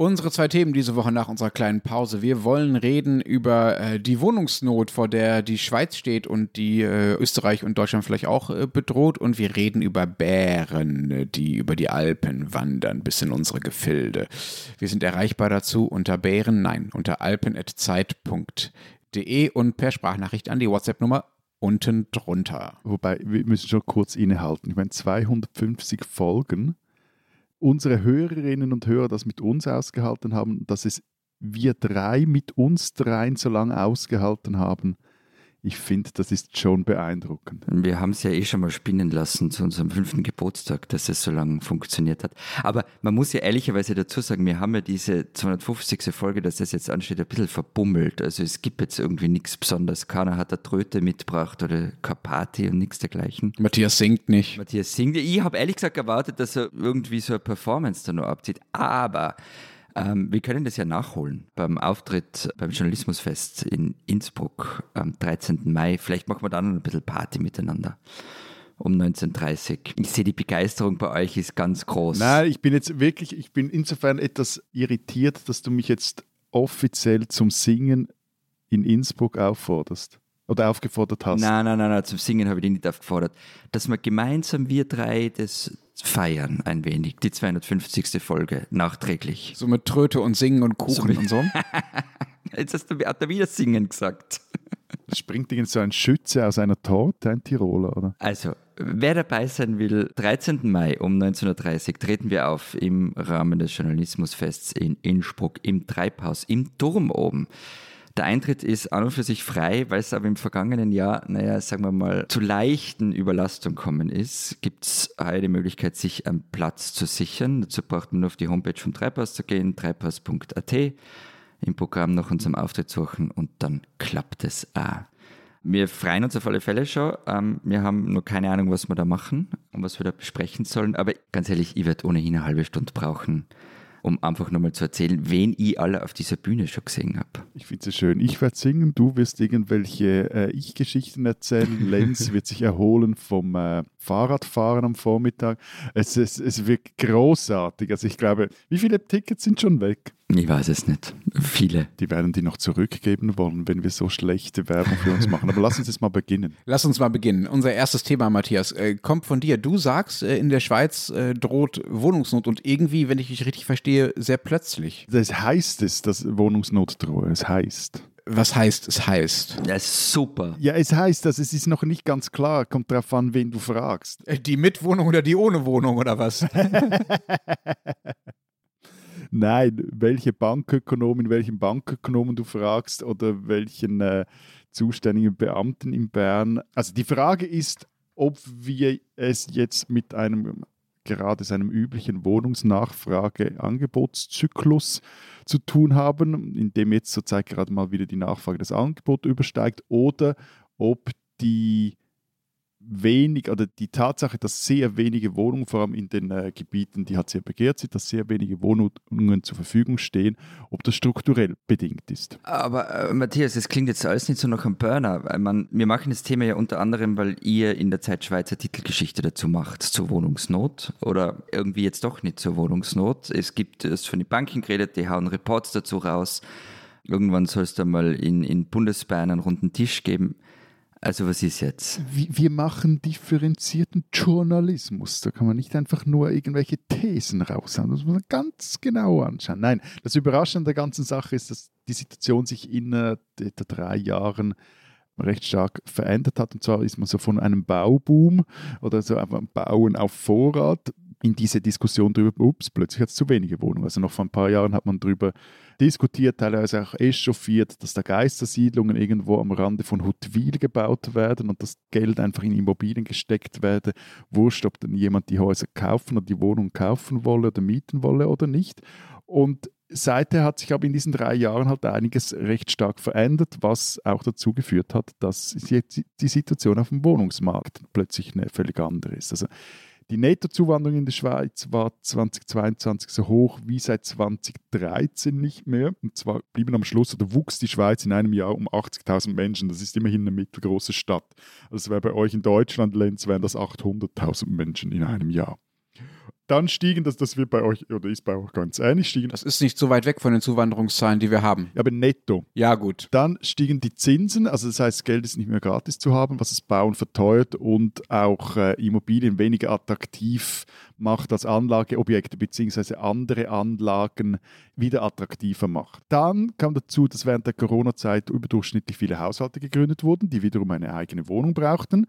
Unsere zwei Themen diese Woche nach unserer kleinen Pause. Wir wollen reden über äh, die Wohnungsnot, vor der die Schweiz steht und die äh, Österreich und Deutschland vielleicht auch äh, bedroht. Und wir reden über Bären, die über die Alpen wandern bis in unsere Gefilde. Wir sind erreichbar dazu unter Bären, nein, unter alpen.zeit.de und per Sprachnachricht an die WhatsApp-Nummer unten drunter. Wobei, wir müssen schon kurz innehalten. Ich meine, 250 Folgen unsere Hörerinnen und Hörer das mit uns ausgehalten haben, dass es wir drei mit uns dreien so lange ausgehalten haben, ich finde, das ist schon beeindruckend. Wir haben es ja eh schon mal spinnen lassen zu unserem fünften Geburtstag, dass es so lange funktioniert hat. Aber man muss ja ehrlicherweise dazu sagen, wir haben ja diese 250. Folge, dass das jetzt ansteht, ein bisschen verbummelt. Also es gibt jetzt irgendwie nichts Besonderes. Keiner hat eine Tröte mitgebracht oder Party und nichts dergleichen. Matthias singt nicht. Matthias singt. Ich habe ehrlich gesagt erwartet, dass er irgendwie so eine Performance da noch abzieht. Aber ähm, wir können das ja nachholen beim Auftritt beim Journalismusfest in Innsbruck am 13. Mai. Vielleicht machen wir dann ein bisschen Party miteinander um 1930. Ich sehe, die Begeisterung bei euch ist ganz groß. Nein, ich bin jetzt wirklich, ich bin insofern etwas irritiert, dass du mich jetzt offiziell zum Singen in Innsbruck aufforderst. Oder aufgefordert hast. Nein, nein, nein, nein zum Singen habe ich dich nicht aufgefordert. Dass wir gemeinsam, wir drei, das feiern ein wenig, die 250. Folge, nachträglich. So mit Tröte und Singen und Kuchen so und so. Jetzt hast du, hat er wieder Singen gesagt. Das springt irgend so ein Schütze aus einer Torte, ein Tiroler, oder? Also, wer dabei sein will, 13. Mai um 19.30 Uhr treten wir auf im Rahmen des Journalismusfests in Innsbruck im Treibhaus, im Turm oben. Der Eintritt ist an und für sich frei, weil es aber im vergangenen Jahr, naja, sagen wir mal, zu leichten Überlastung kommen ist, gibt es heute die Möglichkeit, sich einen Platz zu sichern. Dazu braucht man nur auf die Homepage vom Treibhaus zu gehen, treibhaus.at, im Programm nach unserem Auftritt suchen und dann klappt es auch. Wir freuen uns auf alle Fälle schon. Ähm, wir haben noch keine Ahnung, was wir da machen und was wir da besprechen sollen. Aber ganz ehrlich, ich werde ohnehin eine halbe Stunde brauchen, um einfach nochmal zu erzählen, wen ich alle auf dieser Bühne schon gesehen habe. Ich finde es schön. Ich werde singen, du wirst irgendwelche äh, Ich-Geschichten erzählen. Lenz wird sich erholen vom äh, Fahrradfahren am Vormittag. Es, es, es wird großartig. Also ich glaube, wie viele Tickets sind schon weg? Ich weiß es nicht. Viele. Die werden die noch zurückgeben wollen, wenn wir so schlechte Werbung für uns machen. Aber lass uns jetzt mal beginnen. Lass uns mal beginnen. Unser erstes Thema, Matthias, äh, kommt von dir. Du sagst, äh, in der Schweiz äh, droht Wohnungsnot und irgendwie, wenn ich dich richtig verstehe, sehr plötzlich. Das heißt es, dass Wohnungsnot drohe. Es heißt. Was heißt es heißt? Ja, super. Ja, es heißt, dass es ist noch nicht ganz klar. Kommt darauf an, wen du fragst. Die mit Wohnung oder die ohne Wohnung oder was? Nein, welche Bankökonomin, welchen Bankökonomen du fragst oder welchen äh, zuständigen Beamten in Bern. Also die Frage ist, ob wir es jetzt mit einem gerade seinem üblichen Wohnungsnachfrage-Angebotszyklus zu tun haben, in dem jetzt zurzeit gerade mal wieder die Nachfrage das Angebot übersteigt, oder ob die wenig oder die Tatsache, dass sehr wenige Wohnungen, vor allem in den äh, Gebieten, die halt sehr begehrt sind, dass sehr wenige Wohnungen zur Verfügung stehen, ob das strukturell bedingt ist. Aber äh, Matthias, es klingt jetzt alles nicht so nach einem Burner. Weil man, wir machen das Thema ja unter anderem, weil ihr in der Zeit Schweizer Titelgeschichte dazu macht, zur Wohnungsnot oder irgendwie jetzt doch nicht zur Wohnungsnot. Es gibt es von den Banken geredet, die hauen Reports dazu raus. Irgendwann soll es da mal in, in Bundesbayern einen runden Tisch geben. Also was ist jetzt? Wir machen differenzierten Journalismus. Da kann man nicht einfach nur irgendwelche Thesen raushauen. Das muss man ganz genau anschauen. Nein, das Überraschende der ganzen Sache ist, dass die Situation sich innerhalb der drei Jahren recht stark verändert hat. Und zwar ist man so von einem Bauboom oder so einem Bauen auf Vorrat in diese Diskussion darüber, ups, plötzlich hat es zu wenige Wohnungen. Also noch vor ein paar Jahren hat man darüber diskutiert, teilweise auch echauffiert, dass da Geistersiedlungen irgendwo am Rande von Huttwil gebaut werden und das Geld einfach in Immobilien gesteckt werde. Wurscht, ob dann jemand die Häuser kaufen oder die Wohnung kaufen wolle oder mieten wolle oder nicht. Und seither hat sich aber in diesen drei Jahren halt einiges recht stark verändert, was auch dazu geführt hat, dass jetzt die Situation auf dem Wohnungsmarkt plötzlich eine völlig andere ist. Also Die Nettozuwanderung in der Schweiz war 2022 so hoch wie seit 2013 nicht mehr. Und zwar blieben am Schluss oder wuchs die Schweiz in einem Jahr um 80.000 Menschen. Das ist immerhin eine mittelgroße Stadt. Also wäre bei euch in Deutschland, Lenz, wären das 800.000 Menschen in einem Jahr dann stiegen, das, das wird bei euch oder ist bei euch ganz ähnlich, stiegen. Das ist nicht so weit weg von den Zuwanderungszahlen, die wir haben. Aber netto. Ja, gut. Dann stiegen die Zinsen, also das heißt, Geld ist nicht mehr gratis zu haben, was das Bauen verteuert und auch äh, Immobilien weniger attraktiv macht als Anlageobjekte beziehungsweise andere Anlagen wieder attraktiver macht. Dann kam dazu, dass während der Corona-Zeit überdurchschnittlich viele Haushalte gegründet wurden, die wiederum eine eigene Wohnung brauchten.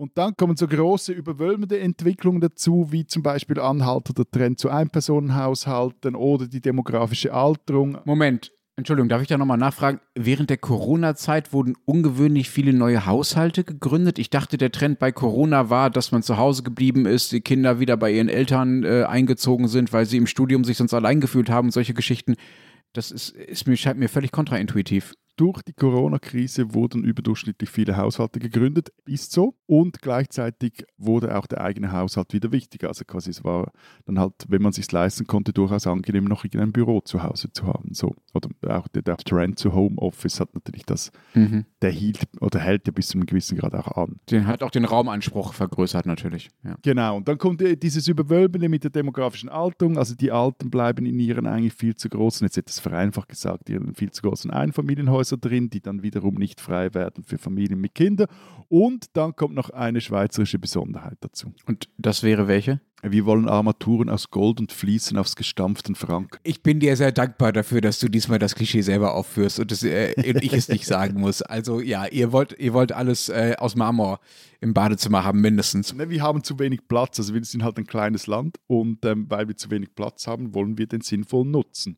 Und dann kommen so große, überwölbende Entwicklungen dazu, wie zum Beispiel anhaltender Trend zu Einpersonenhaushalten oder die demografische Alterung. Moment, Entschuldigung, darf ich da nochmal nachfragen? Während der Corona-Zeit wurden ungewöhnlich viele neue Haushalte gegründet. Ich dachte, der Trend bei Corona war, dass man zu Hause geblieben ist, die Kinder wieder bei ihren Eltern äh, eingezogen sind, weil sie im Studium sich sonst allein gefühlt haben, solche Geschichten. Das ist, ist mir, scheint mir völlig kontraintuitiv durch die Corona-Krise wurden überdurchschnittlich viele Haushalte gegründet, ist so. Und gleichzeitig wurde auch der eigene Haushalt wieder wichtiger. Also quasi es war dann halt, wenn man es sich leisten konnte, durchaus angenehm, noch irgendein Büro zu Hause zu haben. So. Oder auch der, der Trend zu Homeoffice hat natürlich das, mhm. der hielt oder hält ja bis zu einem gewissen Grad auch an. Den hat auch den Raumanspruch vergrößert natürlich. Ja. Genau, und dann kommt dieses Überwölbende mit der demografischen Alterung. Also die Alten bleiben in ihren eigentlich viel zu großen, jetzt etwas vereinfacht gesagt, ihren viel zu großen Einfamilienhäusern Häuser drin, die dann wiederum nicht frei werden für Familien mit Kindern. Und dann kommt noch eine schweizerische Besonderheit dazu. Und das wäre welche? Wir wollen Armaturen aus Gold und Fließen aus gestampften Franken. Ich bin dir sehr dankbar dafür, dass du diesmal das Klischee selber aufführst und, das, äh, ich es nicht sagen muss. Also ja, ihr wollt, ihr wollt alles äh, aus Marmor im Badezimmer haben, mindestens. Ne, wir haben zu wenig Platz. Also wir sind halt ein kleines Land und ähm, weil wir zu wenig Platz haben, wollen wir den sinnvoll nutzen.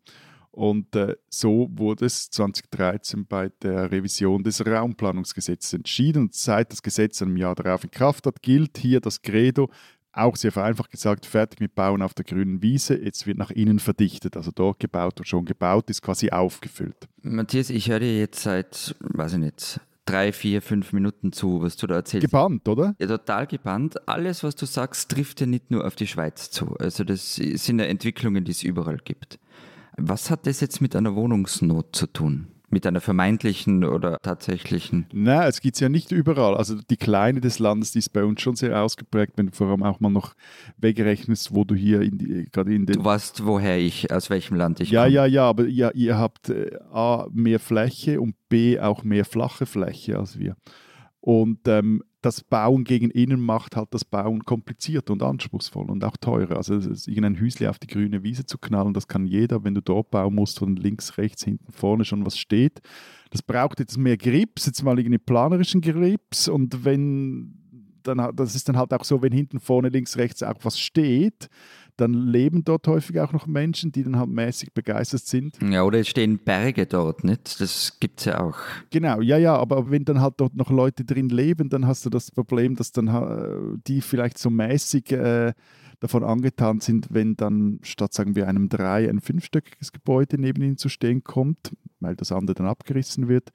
Und äh, so wurde es 2013 bei der Revision des Raumplanungsgesetzes entschieden. Und seit das Gesetz einem Jahr darauf in Kraft hat, gilt hier das Credo, auch sehr vereinfacht gesagt, fertig mit Bauen auf der grünen Wiese. Jetzt wird nach innen verdichtet, also dort gebaut und schon gebaut ist, quasi aufgefüllt. Matthias, ich höre dir jetzt seit, weiß ich nicht, drei, vier, fünf Minuten zu, was du da erzählst. Gebannt, oder? Ja, total gebannt. Alles, was du sagst, trifft ja nicht nur auf die Schweiz zu. Also das sind ja Entwicklungen, die es überall gibt. Was hat das jetzt mit einer Wohnungsnot zu tun? Mit einer vermeintlichen oder tatsächlichen? Nein, es gibt es ja nicht überall. Also die Kleine des Landes, die ist bei uns schon sehr ausgeprägt, wenn du vor allem auch mal noch wegrechnest, wo du hier in die, gerade in den... Du weißt, woher ich, aus welchem Land ich Ja, komme. ja, ja, aber ja, ihr habt äh, A, mehr Fläche und B, auch mehr flache Fläche als wir. Und ähm, das Bauen gegen innen macht halt das Bauen komplizierter und anspruchsvoll und auch teurer. Also irgendein Hüsli auf die grüne Wiese zu knallen, das kann jeder, wenn du dort bauen musst, von links, rechts, hinten, vorne schon was steht. Das braucht jetzt mehr Grips, jetzt mal irgendwie planerischen Grips und wenn dann, das ist dann halt auch so, wenn hinten, vorne, links, rechts auch was steht, dann leben dort häufig auch noch Menschen, die dann halt mäßig begeistert sind. Ja, oder es stehen Berge dort, nicht? Das gibt es ja auch. Genau, ja, ja, aber wenn dann halt dort noch Leute drin leben, dann hast du das Problem, dass dann äh, die vielleicht so mäßig äh, davon angetan sind, wenn dann statt, sagen wir, einem drei- ein fünfstöckiges Gebäude neben ihnen zu stehen kommt, weil das andere dann abgerissen wird.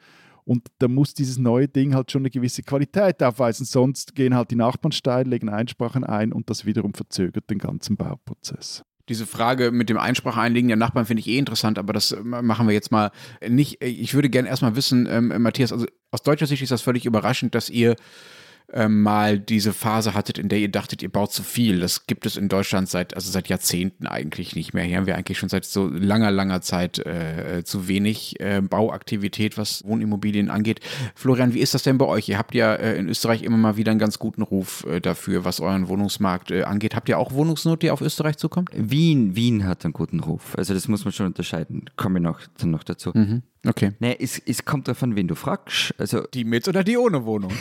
Und da muss dieses neue Ding halt schon eine gewisse Qualität aufweisen, sonst gehen halt die Nachbarn steil, legen Einsprachen ein und das wiederum verzögert den ganzen Bauprozess. Diese Frage mit dem Einsprache einlegen der Nachbarn finde ich eh interessant, aber das machen wir jetzt mal nicht. Ich würde gerne erstmal wissen, ähm, Matthias, also aus deutscher Sicht ist das völlig überraschend, dass ihr ähm, mal diese Phase hattet, in der ihr dachtet, ihr baut zu viel. Das gibt es in Deutschland seit, also seit Jahrzehnten eigentlich nicht mehr. Hier haben wir eigentlich schon seit so langer, langer Zeit äh, zu wenig äh, Bauaktivität, was Wohnimmobilien angeht. Florian, wie ist das denn bei euch? Ihr habt ja äh, in Österreich immer mal wieder einen ganz guten Ruf äh, dafür, was euren Wohnungsmarkt äh, angeht. Habt ihr auch Wohnungsnot, die auf Österreich zukommt? Wien, Wien hat einen guten Ruf. Also das muss man schon unterscheiden. Komme ich noch, dann noch dazu. Mhm. Okay. Nee, es, es kommt davon, wen du fragst. Also, die mit oder die ohne Wohnung?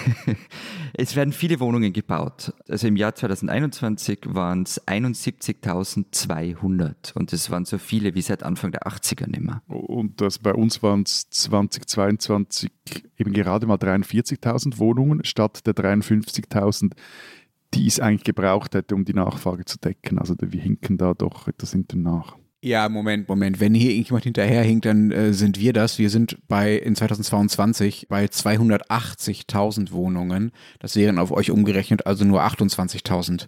es werden viele Wohnungen gebaut. Also im Jahr 2021 waren es 71.200 und das waren so viele wie seit Anfang der 80er nicht mehr. Und das, bei uns waren es 2022 eben gerade mal 43.000 Wohnungen statt der 53.000 die es eigentlich gebraucht hätte, um die Nachfrage zu decken. Also wir hinken da doch etwas hinten nach. Ja, Moment, Moment. Wenn hier irgendjemand hinterherhinkt, dann äh, sind wir das. Wir sind bei in 2022 bei 280.000 Wohnungen. Das wären auf euch umgerechnet also nur 28.000 äh,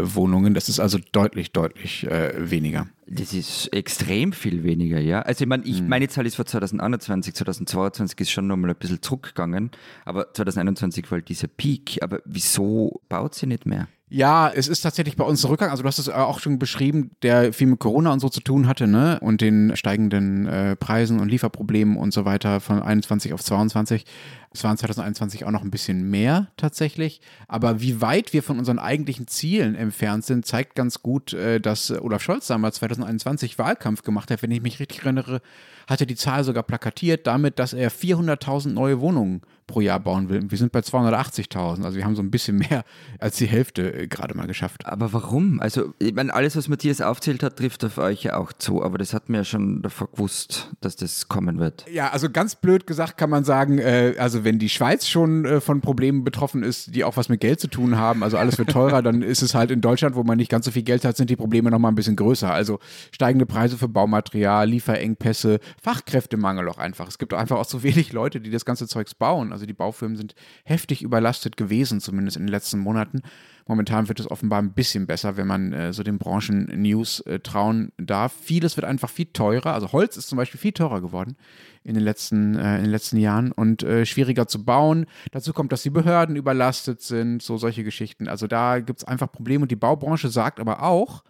Wohnungen. Das ist also deutlich, deutlich äh, weniger. Das ist extrem viel weniger, ja. Also ich meine, ich, mhm. meine Zahl ist für 2021, 2022 ist schon nochmal ein bisschen zurückgegangen, aber 2021 war halt dieser Peak. Aber wieso baut sie nicht mehr? Ja, es ist tatsächlich bei uns ein Rückgang. Also du hast es auch schon beschrieben, der viel mit Corona und so zu tun hatte, ne? Und den steigenden äh, Preisen und Lieferproblemen und so weiter von 21 auf 22. Es waren 2021 auch noch ein bisschen mehr tatsächlich. Aber wie weit wir von unseren eigentlichen Zielen entfernt sind, zeigt ganz gut, äh, dass Olaf Scholz damals 2021 Wahlkampf gemacht hat. Wenn ich mich richtig erinnere, hat er die Zahl sogar plakatiert damit, dass er 400.000 neue Wohnungen pro Jahr bauen will. Wir sind bei 280.000. Also wir haben so ein bisschen mehr als die Hälfte äh, gerade mal geschafft. Aber warum? Also ich meine, alles, was Matthias aufzählt hat, trifft auf euch ja auch zu. Aber das hat mir ja schon davor gewusst, dass das kommen wird. Ja, also ganz blöd gesagt kann man sagen, äh, also wenn die Schweiz schon äh, von Problemen betroffen ist, die auch was mit Geld zu tun haben, also alles wird teurer, dann ist es halt in Deutschland, wo man nicht ganz so viel Geld hat, sind die Probleme nochmal ein bisschen größer. Also steigende Preise für Baumaterial, Lieferengpässe, Fachkräftemangel auch einfach. Es gibt einfach auch so wenig Leute, die das ganze Zeugs bauen. Also die Baufirmen sind heftig überlastet gewesen, zumindest in den letzten Monaten. Momentan wird es offenbar ein bisschen besser, wenn man äh, so den Branchen-News äh, trauen darf. Vieles wird einfach viel teurer. Also Holz ist zum Beispiel viel teurer geworden in den letzten, äh, in den letzten Jahren und äh, schwieriger zu bauen. Dazu kommt, dass die Behörden überlastet sind, so solche Geschichten. Also da gibt es einfach Probleme und die Baubranche sagt aber auch,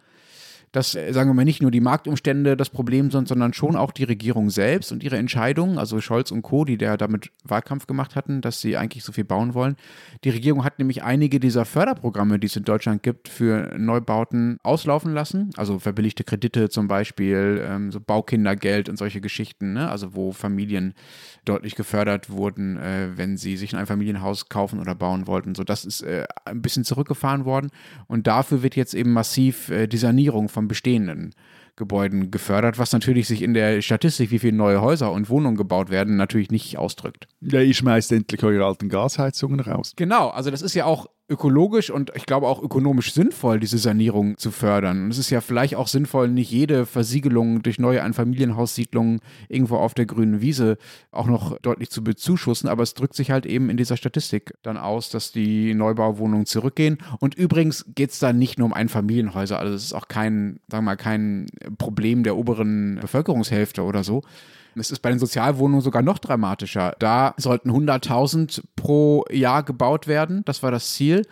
dass, äh, sagen wir mal, nicht nur die Marktumstände das Problem sind, sondern schon auch die Regierung selbst und ihre Entscheidungen, also Scholz und Co., die da damit Wahlkampf gemacht hatten, dass sie eigentlich so viel bauen wollen. Die Regierung hat nämlich einige dieser Förderprogramme, die es in Deutschland gibt, für Neubauten auslaufen lassen. Also verbilligte Kredite zum Beispiel, ähm, so Baukindergeld und solche Geschichten, ne? also wo Familien deutlich gefördert wurden, äh, wenn sie sich ein Einfamilienhaus kaufen oder bauen wollten. So, das ist äh, ein bisschen zurückgefahren worden und dafür wird jetzt eben massiv äh, die Sanierung von bestehenden Gebäuden gefördert, was natürlich sich in der Statistik, wie viele neue Häuser und Wohnungen gebaut werden, natürlich nicht ausdrückt. Ja, ihr schmeißt endlich eure alten Gasheizungen raus. Genau, also das ist ja auch ökologisch und ich glaube auch ökonomisch sinnvoll, diese Sanierung zu fördern. Und es ist ja vielleicht auch sinnvoll, nicht jede Versiegelung durch neue Einfamilienhaussiedlungen irgendwo auf der grünen Wiese auch noch deutlich zu bezuschussen, aber es drückt sich halt eben in dieser Statistik dann aus, dass die Neubauwohnungen zurückgehen. Und übrigens geht es da nicht nur um Einfamilienhäuser, also es ist auch kein, sagen wir mal, kein Problem der oberen Bevölkerungshälfte oder so, es ist bei den Sozialwohnungen sogar noch dramatischer. Da sollten 100.000 pro Jahr gebaut werden. Das war das Ziel.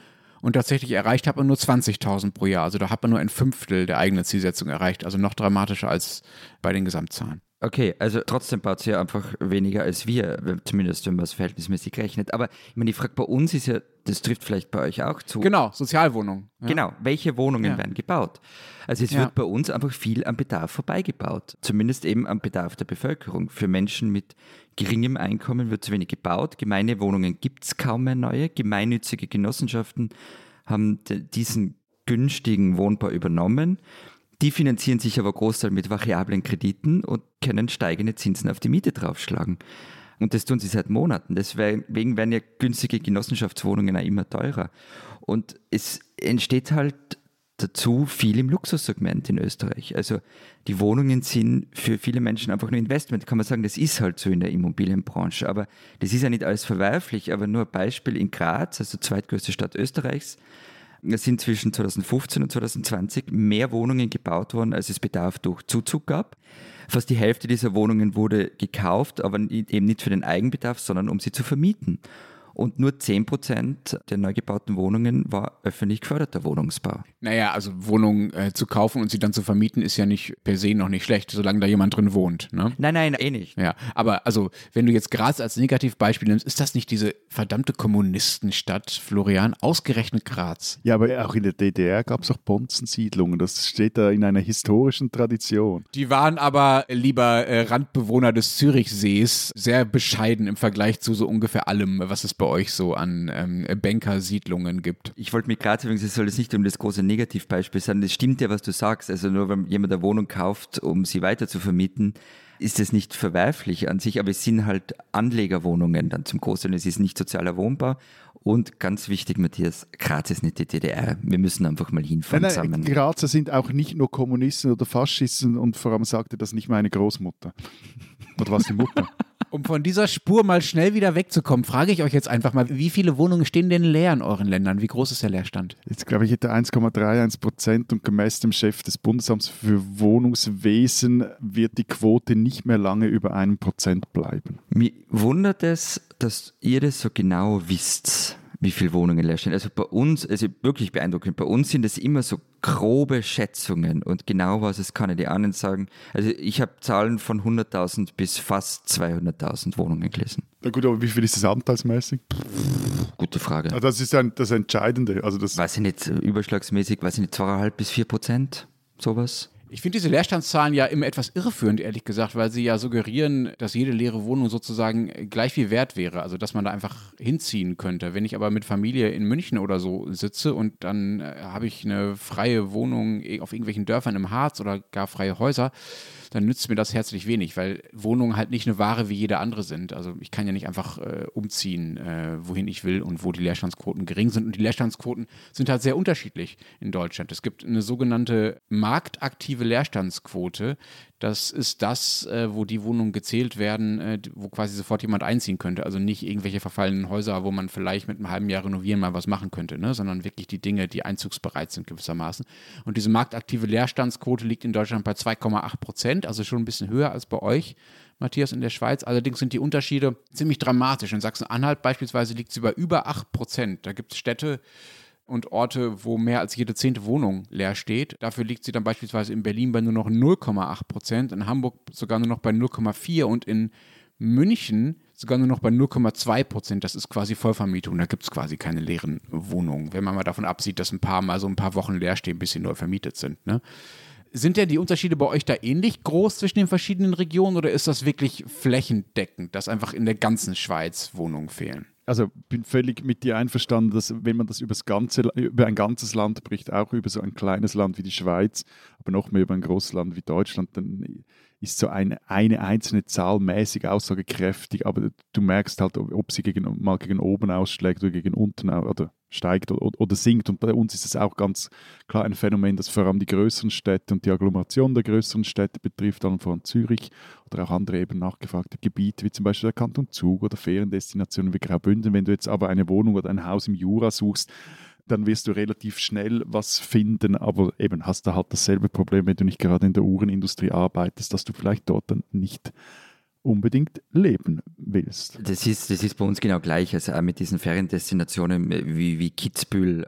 Und tatsächlich erreicht hat man nur 20.000 pro Jahr. Also da hat man nur ein Fünftel der eigenen Zielsetzung erreicht. Also noch dramatischer als bei den Gesamtzahlen. Okay, also trotzdem baut sie ja einfach weniger als wir, zumindest wenn man es verhältnismäßig rechnet. Aber ich meine, die Frage bei uns ist ja, das trifft vielleicht bei euch auch zu. Genau, Sozialwohnungen. Ja. Genau, welche Wohnungen ja. werden gebaut? Also es ja. wird bei uns einfach viel am Bedarf vorbeigebaut. Zumindest eben am Bedarf der Bevölkerung. Für Menschen mit geringem Einkommen wird zu wenig gebaut. Gemeine Wohnungen gibt es kaum mehr neue. Gemeinnützige Genossenschaften haben diesen günstigen Wohnbau übernommen. Die finanzieren sich aber Großteil mit variablen Krediten und können steigende Zinsen auf die Miete draufschlagen. Und das tun sie seit Monaten. Deswegen werden ja günstige Genossenschaftswohnungen auch immer teurer. Und es entsteht halt dazu viel im Luxussegment in Österreich. Also die Wohnungen sind für viele Menschen einfach nur Investment. Kann man sagen, das ist halt so in der Immobilienbranche. Aber das ist ja nicht alles verwerflich. Aber nur ein Beispiel in Graz, also zweitgrößte Stadt Österreichs, es sind zwischen 2015 und 2020 mehr Wohnungen gebaut worden, als es Bedarf durch Zuzug gab. Fast die Hälfte dieser Wohnungen wurde gekauft, aber eben nicht für den Eigenbedarf, sondern um sie zu vermieten und nur 10% der neu gebauten Wohnungen war öffentlich geförderter Wohnungsbau. Naja, also Wohnungen äh, zu kaufen und sie dann zu vermieten, ist ja nicht per se noch nicht schlecht, solange da jemand drin wohnt. Ne? Nein, nein, eh nicht. Ja, aber also, wenn du jetzt Graz als Negativbeispiel nimmst, ist das nicht diese verdammte Kommunistenstadt, Florian? Ausgerechnet Graz. Ja, aber auch in der DDR gab es auch Bonzensiedlungen. Das steht da in einer historischen Tradition. Die waren aber, lieber äh, Randbewohner des Zürichsees, sehr bescheiden im Vergleich zu so ungefähr allem, was es bei euch so an ähm, Bankersiedlungen gibt. Ich wollte mich gerade sagen, es soll jetzt nicht um das große Negativbeispiel sein. Das stimmt ja, was du sagst. Also nur wenn jemand eine Wohnung kauft, um sie weiter zu vermieten, ist es nicht verwerflich an sich, aber es sind halt Anlegerwohnungen dann zum Großteil. Es ist nicht sozialer Wohnbau. Und ganz wichtig, Matthias, Graz ist nicht die DDR. Wir müssen einfach mal hinfahren Nein, zusammen. nein, Grazer sind auch nicht nur Kommunisten oder Faschisten und vor allem sagte das nicht meine Großmutter. Oder was die Mutter? Um von dieser Spur mal schnell wieder wegzukommen, frage ich euch jetzt einfach mal, wie viele Wohnungen stehen denn leer in euren Ländern? Wie groß ist der Leerstand? Jetzt glaube ich, hätte 1,31 Prozent und gemäß dem Chef des Bundesamts für Wohnungswesen wird die Quote nicht mehr lange über einem Prozent bleiben. Mir wundert es, dass ihr das so genau wisst, wie viele Wohnungen leer stehen. Also bei uns, also wirklich beeindruckend, bei uns sind es immer so grobe Schätzungen und genau was es kann ich die anderen sagen. Also ich habe Zahlen von 100.000 bis fast 200.000 Wohnungen gelesen. Na gut, aber wie viel ist das anteilsmäßig? Gute Frage. Ah, Das ist ein, das Entscheidende. Also das, Weiß ich nicht, überschlagsmäßig, weiß ich nicht, zweieinhalb bis vier Prozent, sowas. Ich finde diese Leerstandszahlen ja immer etwas irreführend, ehrlich gesagt, weil sie ja suggerieren, dass jede leere Wohnung sozusagen gleich viel wert wäre. Also, dass man da einfach hinziehen könnte. Wenn ich aber mit Familie in München oder so sitze und dann äh, habe ich eine freie Wohnung eh, auf irgendwelchen Dörfern im Harz oder gar freie Häuser, dann nützt mir das herzlich wenig, weil Wohnungen halt nicht eine Ware wie jede andere sind. Also ich kann ja nicht einfach äh, umziehen, äh, wohin ich will und wo die Leerstandsquoten gering sind. Und die Leerstandsquoten sind halt sehr unterschiedlich in Deutschland. Es gibt eine sogenannte marktaktive Leerstandsquote. Das ist das, äh, wo die Wohnungen gezählt werden, äh, wo quasi sofort jemand einziehen könnte. Also nicht irgendwelche verfallenen Häuser, wo man vielleicht mit einem halben Jahr renovieren mal was machen könnte, ne? sondern wirklich die Dinge, die einzugsbereit sind gewissermaßen. Und diese marktaktive Leerstandsquote liegt in Deutschland bei 2,8 Prozent, also schon ein bisschen höher als bei euch. Matthias, in der Schweiz. Allerdings sind die Unterschiede ziemlich dramatisch. In Sachsen-Anhalt beispielsweise liegt sie bei über 8 Prozent. Da gibt es Städte und Orte, wo mehr als jede zehnte Wohnung leer steht. Dafür liegt sie dann beispielsweise in Berlin bei nur noch 0,8 Prozent, in Hamburg sogar nur noch bei 0,4 und in München sogar nur noch bei 0,2 Prozent. Das ist quasi Vollvermietung. Da gibt es quasi keine leeren Wohnungen. Wenn man mal davon absieht, dass ein paar mal so ein paar Wochen leer stehen, bis sie neu vermietet sind. Ne? Sind denn die Unterschiede bei euch da ähnlich groß zwischen den verschiedenen Regionen oder ist das wirklich flächendeckend, dass einfach in der ganzen Schweiz Wohnungen fehlen? Also bin völlig mit dir einverstanden, dass wenn man das ganze, über ein ganzes Land bricht, auch über so ein kleines Land wie die Schweiz, aber noch mehr über ein großes Land wie Deutschland, dann ist so eine, eine einzelne Zahl mäßig aussagekräftig, aber du merkst halt, ob sie gegen, mal gegen oben ausschlägt oder gegen unten oder steigt oder, oder sinkt. Und bei uns ist es auch ganz klar ein Phänomen, das vor allem die größeren Städte und die Agglomeration der größeren Städte betrifft, allen voran Zürich oder auch andere eben nachgefragte Gebiete, wie zum Beispiel der Kanton Zug oder Feriendestinationen wie Graubünden. Wenn du jetzt aber eine Wohnung oder ein Haus im Jura suchst, dann wirst du relativ schnell was finden, aber eben hast du halt dasselbe Problem, wenn du nicht gerade in der Uhrenindustrie arbeitest, dass du vielleicht dort dann nicht unbedingt leben willst. Das ist, das ist bei uns genau gleich, also mit diesen Feriendestinationen wie, wie Kitzbühel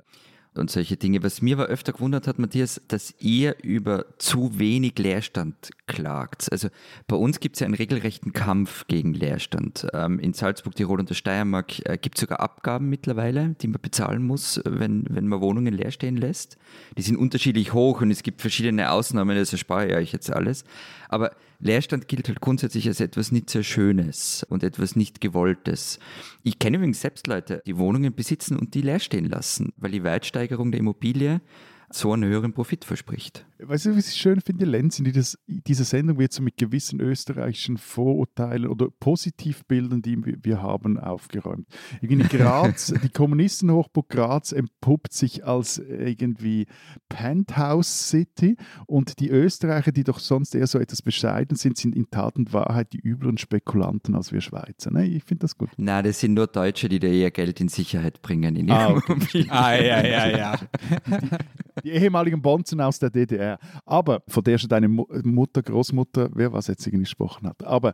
und solche Dinge. Was mir aber öfter gewundert hat, Matthias, dass ihr über zu wenig Leerstand klagt. Also bei uns gibt es ja einen regelrechten Kampf gegen Leerstand. Ähm, in Salzburg, Tirol und der Steiermark äh, gibt es sogar Abgaben mittlerweile, die man bezahlen muss, wenn, wenn man Wohnungen leer stehen lässt. Die sind unterschiedlich hoch und es gibt verschiedene Ausnahmen, das erspare ich euch jetzt alles. Aber Leerstand gilt halt grundsätzlich als etwas nicht sehr Schönes und etwas nicht Gewolltes. Ich kenne übrigens selbst Leute, die Wohnungen besitzen und die leer stehen lassen, weil die Wertsteigerung der Immobilie so einen höheren Profit verspricht. Weißt du, was ich schön finde, Lenz, in dieses, diese Sendung wird so mit gewissen österreichischen Vorurteilen oder Positivbildern, die wir- haben, aufgeräumt. Irgendwie Graz, die Kommunistenhochburg Graz entpuppt sich als irgendwie Penthouse City und die Österreicher, die doch sonst eher so etwas bescheiden sind, sind in Tat und Wahrheit die übleren Spekulanten als wir Schweizer. Ne? Ich finde das gut. Na, das sind nur Deutsche, die da eher Geld in Sicherheit bringen in Ah, okay. Ah, ja, ja, ja. Die ehemaligen Bonzen aus der DDR. Aber von der schon deine Mu- Mutter, Großmutter, wer was jetzt irgendwie gesprochen hat. Aber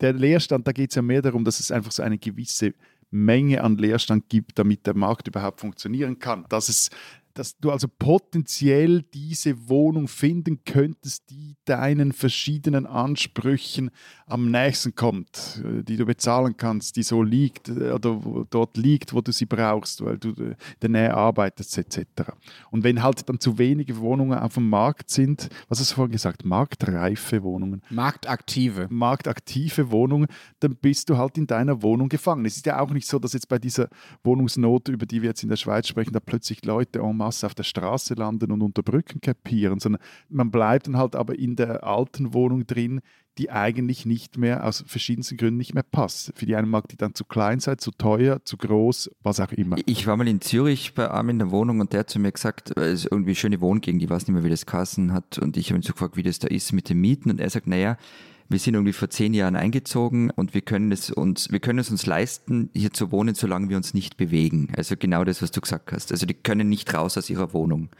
der Leerstand, da geht es ja mehr darum, dass es einfach so eine gewisse Menge an Leerstand gibt, damit der Markt überhaupt funktionieren kann. Dass es dass du also potenziell diese Wohnung finden könntest, die deinen verschiedenen Ansprüchen am nächsten kommt, äh, die du bezahlen kannst, die so liegt äh, oder dort liegt, wo du sie brauchst, weil du in der Nähe arbeitest etc. Und wenn halt dann zu wenige Wohnungen auf dem Markt sind, was hast du vorhin gesagt, marktreife Wohnungen. Marktaktive. Marktaktive Wohnungen, dann bist du halt in deiner Wohnung gefangen. Es ist ja auch nicht so, dass jetzt bei dieser Wohnungsnot, über die wir jetzt in der Schweiz sprechen, da plötzlich Leute en masse auf der Straße landen und unter Brücken kapieren, sondern man bleibt dann halt aber in der alten Wohnung drin, die eigentlich nicht mehr aus verschiedensten Gründen nicht mehr passt. Für die einen mag die dann zu klein sein, zu teuer, zu groß, was auch immer. Ich war mal in Zürich bei Armin in der Wohnung und der hat zu mir gesagt, es ist irgendwie eine schöne Wohngegend, ich weiß nicht mehr, wie das Kassen hat und ich habe ihn so gefragt, wie das da ist mit den Mieten und er sagt, naja, wir sind irgendwie vor zehn Jahren eingezogen und wir können es uns, wir können es uns leisten, hier zu wohnen, solange wir uns nicht bewegen. Also genau das, was du gesagt hast. Also die können nicht raus aus ihrer Wohnung.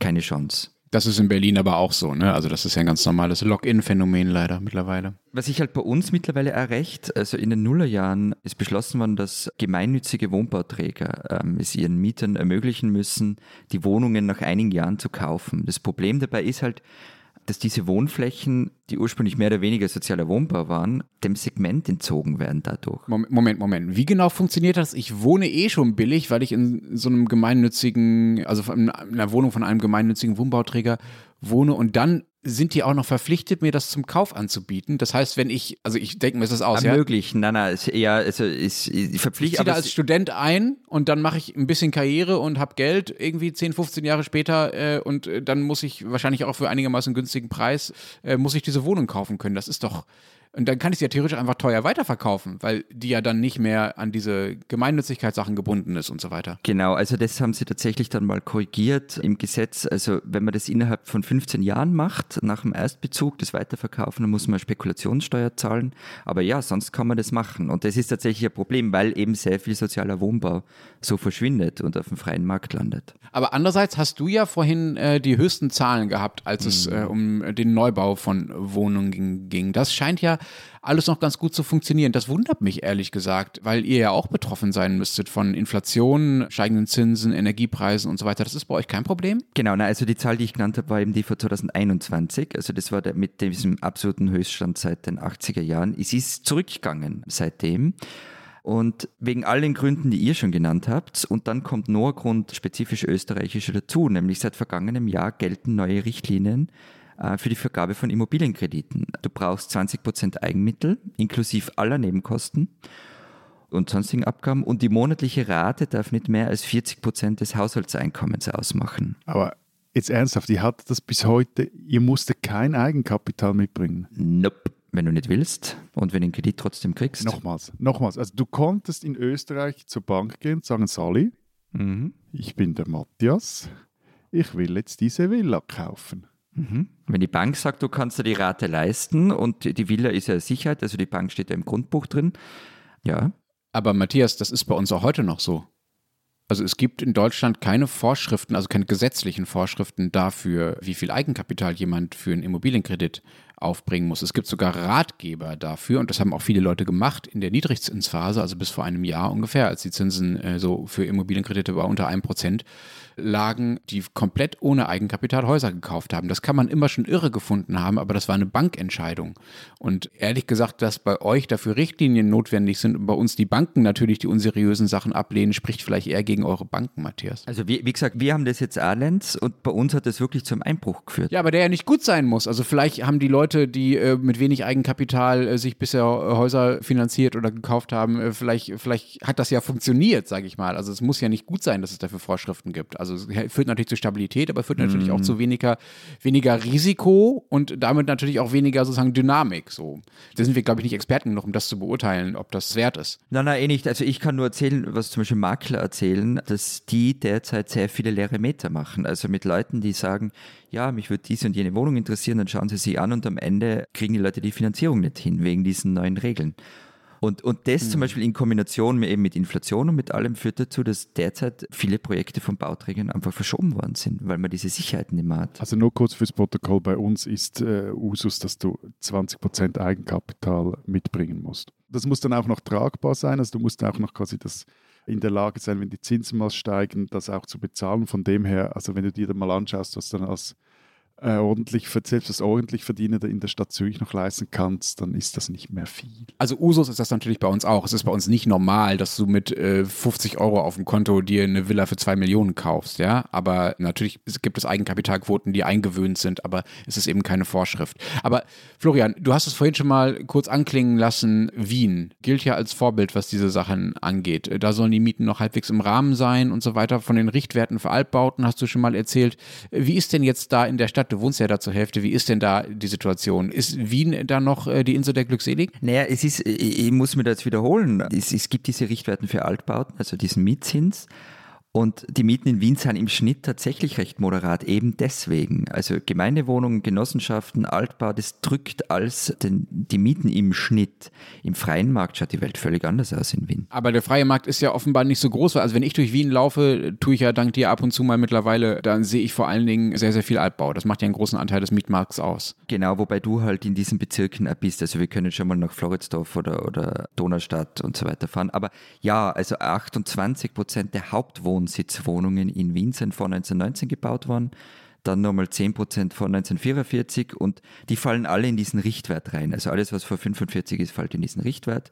Keine Chance. Das ist in Berlin aber auch so, ne? Also das ist ja ein ganz normales Login-Phänomen leider mittlerweile. Was ich halt bei uns mittlerweile erreicht, also in den Nullerjahren ist beschlossen worden, dass gemeinnützige Wohnbauträger ähm, es ihren Mietern ermöglichen müssen, die Wohnungen nach einigen Jahren zu kaufen. Das Problem dabei ist halt, dass diese Wohnflächen, die ursprünglich mehr oder weniger sozialer Wohnbau waren, dem Segment entzogen werden dadurch. Moment, Moment. Wie genau funktioniert das? Ich wohne eh schon billig, weil ich in so einem gemeinnützigen, also in einer Wohnung von einem gemeinnützigen Wohnbauträger wohne und dann sind die auch noch verpflichtet, mir das zum Kauf anzubieten. Das heißt, wenn ich, also ich denke mir ist das aus, ja? Möglich, nein, nein, ist eher, also ist, ist verpflichtet. Ich ziehe da als Student ein und dann mache ich ein bisschen Karriere und habe Geld irgendwie 10, 15 Jahre später äh, und äh, dann muss ich wahrscheinlich auch für einigermaßen günstigen Preis, äh, muss ich diese Wohnung kaufen können. Das ist doch, und dann kann ich sie ja theoretisch einfach teuer weiterverkaufen, weil die ja dann nicht mehr an diese Gemeinnützigkeitssachen gebunden ist und so weiter. Genau, also das haben sie tatsächlich dann mal korrigiert im Gesetz. Also wenn man das innerhalb von 15 Jahren macht, nach dem Erstbezug, das Weiterverkaufen, dann muss man Spekulationssteuer zahlen. Aber ja, sonst kann man das machen. Und das ist tatsächlich ein Problem, weil eben sehr viel sozialer Wohnbau so verschwindet und auf dem freien Markt landet. Aber andererseits hast du ja vorhin äh, die höchsten Zahlen gehabt, als es äh, um den Neubau von Wohnungen ging. Das scheint ja alles noch ganz gut zu funktionieren. Das wundert mich ehrlich gesagt, weil ihr ja auch betroffen sein müsstet von Inflation, steigenden Zinsen, Energiepreisen und so weiter. Das ist bei euch kein Problem? Genau, na, also die Zahl, die ich genannt habe, war eben die für 2021. Also das war der, mit diesem absoluten Höchststand seit den 80er Jahren. Es ist zurückgegangen seitdem. Und wegen all den Gründen, die ihr schon genannt habt, und dann kommt nur ein Grund spezifisch österreichischer dazu, nämlich seit vergangenem Jahr gelten neue Richtlinien für die Vergabe von Immobilienkrediten. Du brauchst 20% Eigenmittel inklusive aller Nebenkosten und sonstigen Abgaben und die monatliche Rate darf nicht mehr als 40% des Haushaltseinkommens ausmachen. Aber jetzt ernsthaft, ihr hattet das bis heute, ihr musstet kein Eigenkapital mitbringen. Nope. Wenn du nicht willst und wenn du den Kredit trotzdem kriegst. Nochmals, nochmals. Also du konntest in Österreich zur Bank gehen und sagen, Sali, mhm. ich bin der Matthias, ich will jetzt diese Villa kaufen. Mhm. Wenn die Bank sagt, du kannst dir die Rate leisten und die Villa ist ja Sicherheit, also die Bank steht ja im Grundbuch drin, ja. Aber Matthias, das ist bei uns auch heute noch so. Also es gibt in Deutschland keine Vorschriften, also keine gesetzlichen Vorschriften dafür, wie viel Eigenkapital jemand für einen Immobilienkredit aufbringen muss. Es gibt sogar Ratgeber dafür und das haben auch viele Leute gemacht in der Niedrigzinsphase, also bis vor einem Jahr ungefähr, als die Zinsen äh, so für Immobilienkredite bei unter einem Prozent lagen, die komplett ohne Eigenkapital Häuser gekauft haben. Das kann man immer schon irre gefunden haben, aber das war eine Bankentscheidung. Und ehrlich gesagt, dass bei euch dafür Richtlinien notwendig sind und bei uns die Banken natürlich die unseriösen Sachen ablehnen, spricht vielleicht eher gegen eure Banken, Matthias. Also wie, wie gesagt, wir haben das jetzt Arlenz und bei uns hat das wirklich zum Einbruch geführt. Ja, aber der ja nicht gut sein muss. Also vielleicht haben die Leute, die äh, mit wenig Eigenkapital äh, sich bisher äh, Häuser finanziert oder gekauft haben, äh, vielleicht, vielleicht hat das ja funktioniert, sage ich mal. Also es muss ja nicht gut sein, dass es dafür Vorschriften gibt. Also es führt natürlich zu Stabilität, aber führt natürlich mm. auch mhm. zu weniger, weniger Risiko und damit natürlich auch weniger sozusagen Dynamik. So. Da sind wir, glaube ich, nicht Experten genug, um das zu beurteilen, ob das wert ist. Nein, nein, eh nicht. Also ich kann nur erzählen, was zum Beispiel Makler erzählen, dass die derzeit sehr viele leere Meter machen. Also mit Leuten, die sagen, ja, mich würde diese und jene Wohnung interessieren, dann schauen sie sie an und am Ende kriegen die Leute die Finanzierung nicht hin, wegen diesen neuen Regeln. Und, und das mhm. zum Beispiel in Kombination mit, eben mit Inflation und mit allem führt dazu, dass derzeit viele Projekte von Bauträgern einfach verschoben worden sind, weil man diese Sicherheiten nicht mehr hat. Also nur kurz fürs Protokoll, bei uns ist äh, Usus, dass du 20% Eigenkapital mitbringen musst. Das muss dann auch noch tragbar sein, also du musst auch noch quasi das in der Lage sein, wenn die Zinsen mal steigen, das auch zu bezahlen. Von dem her, also wenn du dir dann mal anschaust, was dann als äh, ordentlich, selbst das ordentlich Verdienende in der Stadt Zürich noch leisten kannst, dann ist das nicht mehr viel. Also Usus ist das natürlich bei uns auch. Es ist bei uns nicht normal, dass du mit äh, 50 Euro auf dem Konto dir eine Villa für zwei Millionen kaufst, ja. Aber natürlich gibt es Eigenkapitalquoten, die eingewöhnt sind, aber es ist eben keine Vorschrift. Aber Florian, du hast es vorhin schon mal kurz anklingen lassen. Wien gilt ja als Vorbild, was diese Sachen angeht. Da sollen die Mieten noch halbwegs im Rahmen sein und so weiter. Von den Richtwerten für Altbauten hast du schon mal erzählt. Wie ist denn jetzt da in der Stadt? Du wohnst ja da zur Hälfte. Wie ist denn da die Situation? Ist Wien da noch äh, die Insel der Glückseligen? Naja, es ist, ich, ich muss mir das wiederholen. Es, es gibt diese Richtwerten für Altbauten, also diesen Mietzins. Und die Mieten in Wien sind im Schnitt tatsächlich recht moderat, eben deswegen. Also Gemeindewohnungen, Genossenschaften, Altbau, das drückt als den, die Mieten im Schnitt. Im freien Markt schaut die Welt völlig anders aus in Wien. Aber der freie Markt ist ja offenbar nicht so groß. Also wenn ich durch Wien laufe, tue ich ja dank dir ab und zu mal mittlerweile, dann sehe ich vor allen Dingen sehr, sehr viel Altbau. Das macht ja einen großen Anteil des Mietmarkts aus. Genau, wobei du halt in diesen Bezirken bist. Also wir können schon mal nach Floridsdorf oder, oder Donaustadt und so weiter fahren. Aber ja, also 28 Prozent der Hauptwohnungen Wohnsitzwohnungen in Wien sind vor 1919 gebaut worden, dann nochmal 10 Prozent vor 1944 und die fallen alle in diesen Richtwert rein. Also alles, was vor 45 ist, fällt in diesen Richtwert.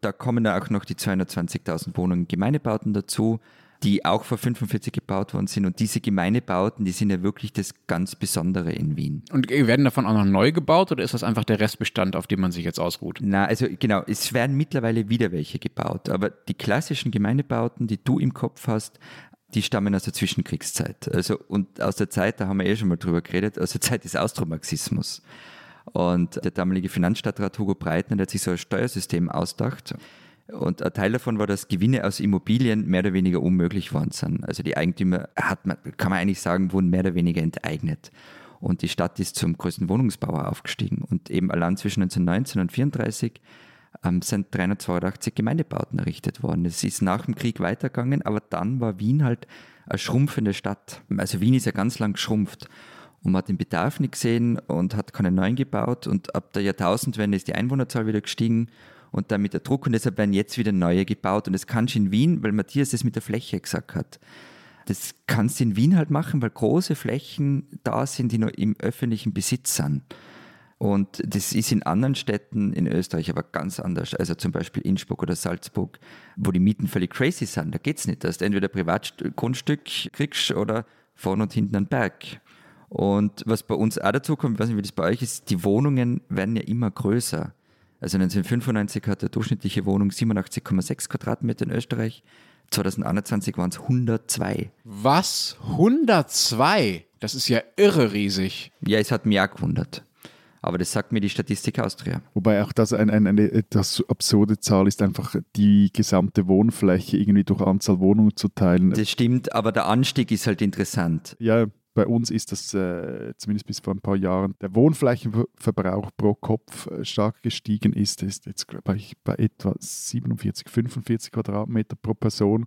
Da kommen dann auch noch die 220.000 Wohnungen Gemeindebauten dazu, die auch vor 45 gebaut worden sind. Und diese Gemeindebauten, die sind ja wirklich das ganz Besondere in Wien. Und werden davon auch noch neu gebaut oder ist das einfach der Restbestand, auf dem man sich jetzt ausruht? Na, also genau, es werden mittlerweile wieder welche gebaut. Aber die klassischen Gemeindebauten, die du im Kopf hast, die stammen aus der Zwischenkriegszeit. Also, und aus der Zeit, da haben wir eh schon mal drüber geredet, aus der Zeit des Austromarxismus. Und der damalige Finanzstadtrat Hugo Breitner, der hat sich so ein Steuersystem ausgedacht und ein Teil davon war, dass Gewinne aus Immobilien mehr oder weniger unmöglich waren sind. Also die Eigentümer hat man, kann man eigentlich sagen, wurden mehr oder weniger enteignet. Und die Stadt ist zum größten Wohnungsbauer aufgestiegen. Und eben allein zwischen 1919 und 1934 ähm, sind 382 Gemeindebauten errichtet worden. Es ist nach dem Krieg weitergegangen, aber dann war Wien halt eine schrumpfende Stadt. Also Wien ist ja ganz lang geschrumpft. Und man hat den Bedarf nicht gesehen und hat keine neuen gebaut. Und ab der Jahrtausendwende ist die Einwohnerzahl wieder gestiegen und damit der Druck und deshalb werden jetzt wieder neue gebaut. Und das kannst du in Wien, weil Matthias das mit der Fläche gesagt hat. Das kannst du in Wien halt machen, weil große Flächen da sind, die nur im öffentlichen Besitz sind. Und das ist in anderen Städten in Österreich aber ganz anders. Also zum Beispiel Innsbruck oder Salzburg, wo die Mieten völlig crazy sind. Da geht es nicht, dass du entweder Privatgrundstück kriegst oder vorne und hinten einen Berg. Und was bei uns auch dazu kommt, ich weiß nicht, wie das bei euch ist, die Wohnungen werden ja immer größer. Also 1995 hat eine durchschnittliche Wohnung 87,6 Quadratmeter in Österreich. 2021 waren es 102. Was? 102? Das ist ja irre riesig. Ja, es hat mich auch gewundert. Aber das sagt mir die Statistik Austria. Wobei auch das ein, ein, eine etwas absurde Zahl ist, einfach die gesamte Wohnfläche irgendwie durch Anzahl Wohnungen zu teilen. Das stimmt, aber der Anstieg ist halt interessant. Ja, bei uns ist das äh, zumindest bis vor ein paar Jahren der Wohnflächenverbrauch pro Kopf äh, stark gestiegen ist. ist jetzt ich bei etwa 47, 45 Quadratmeter pro Person.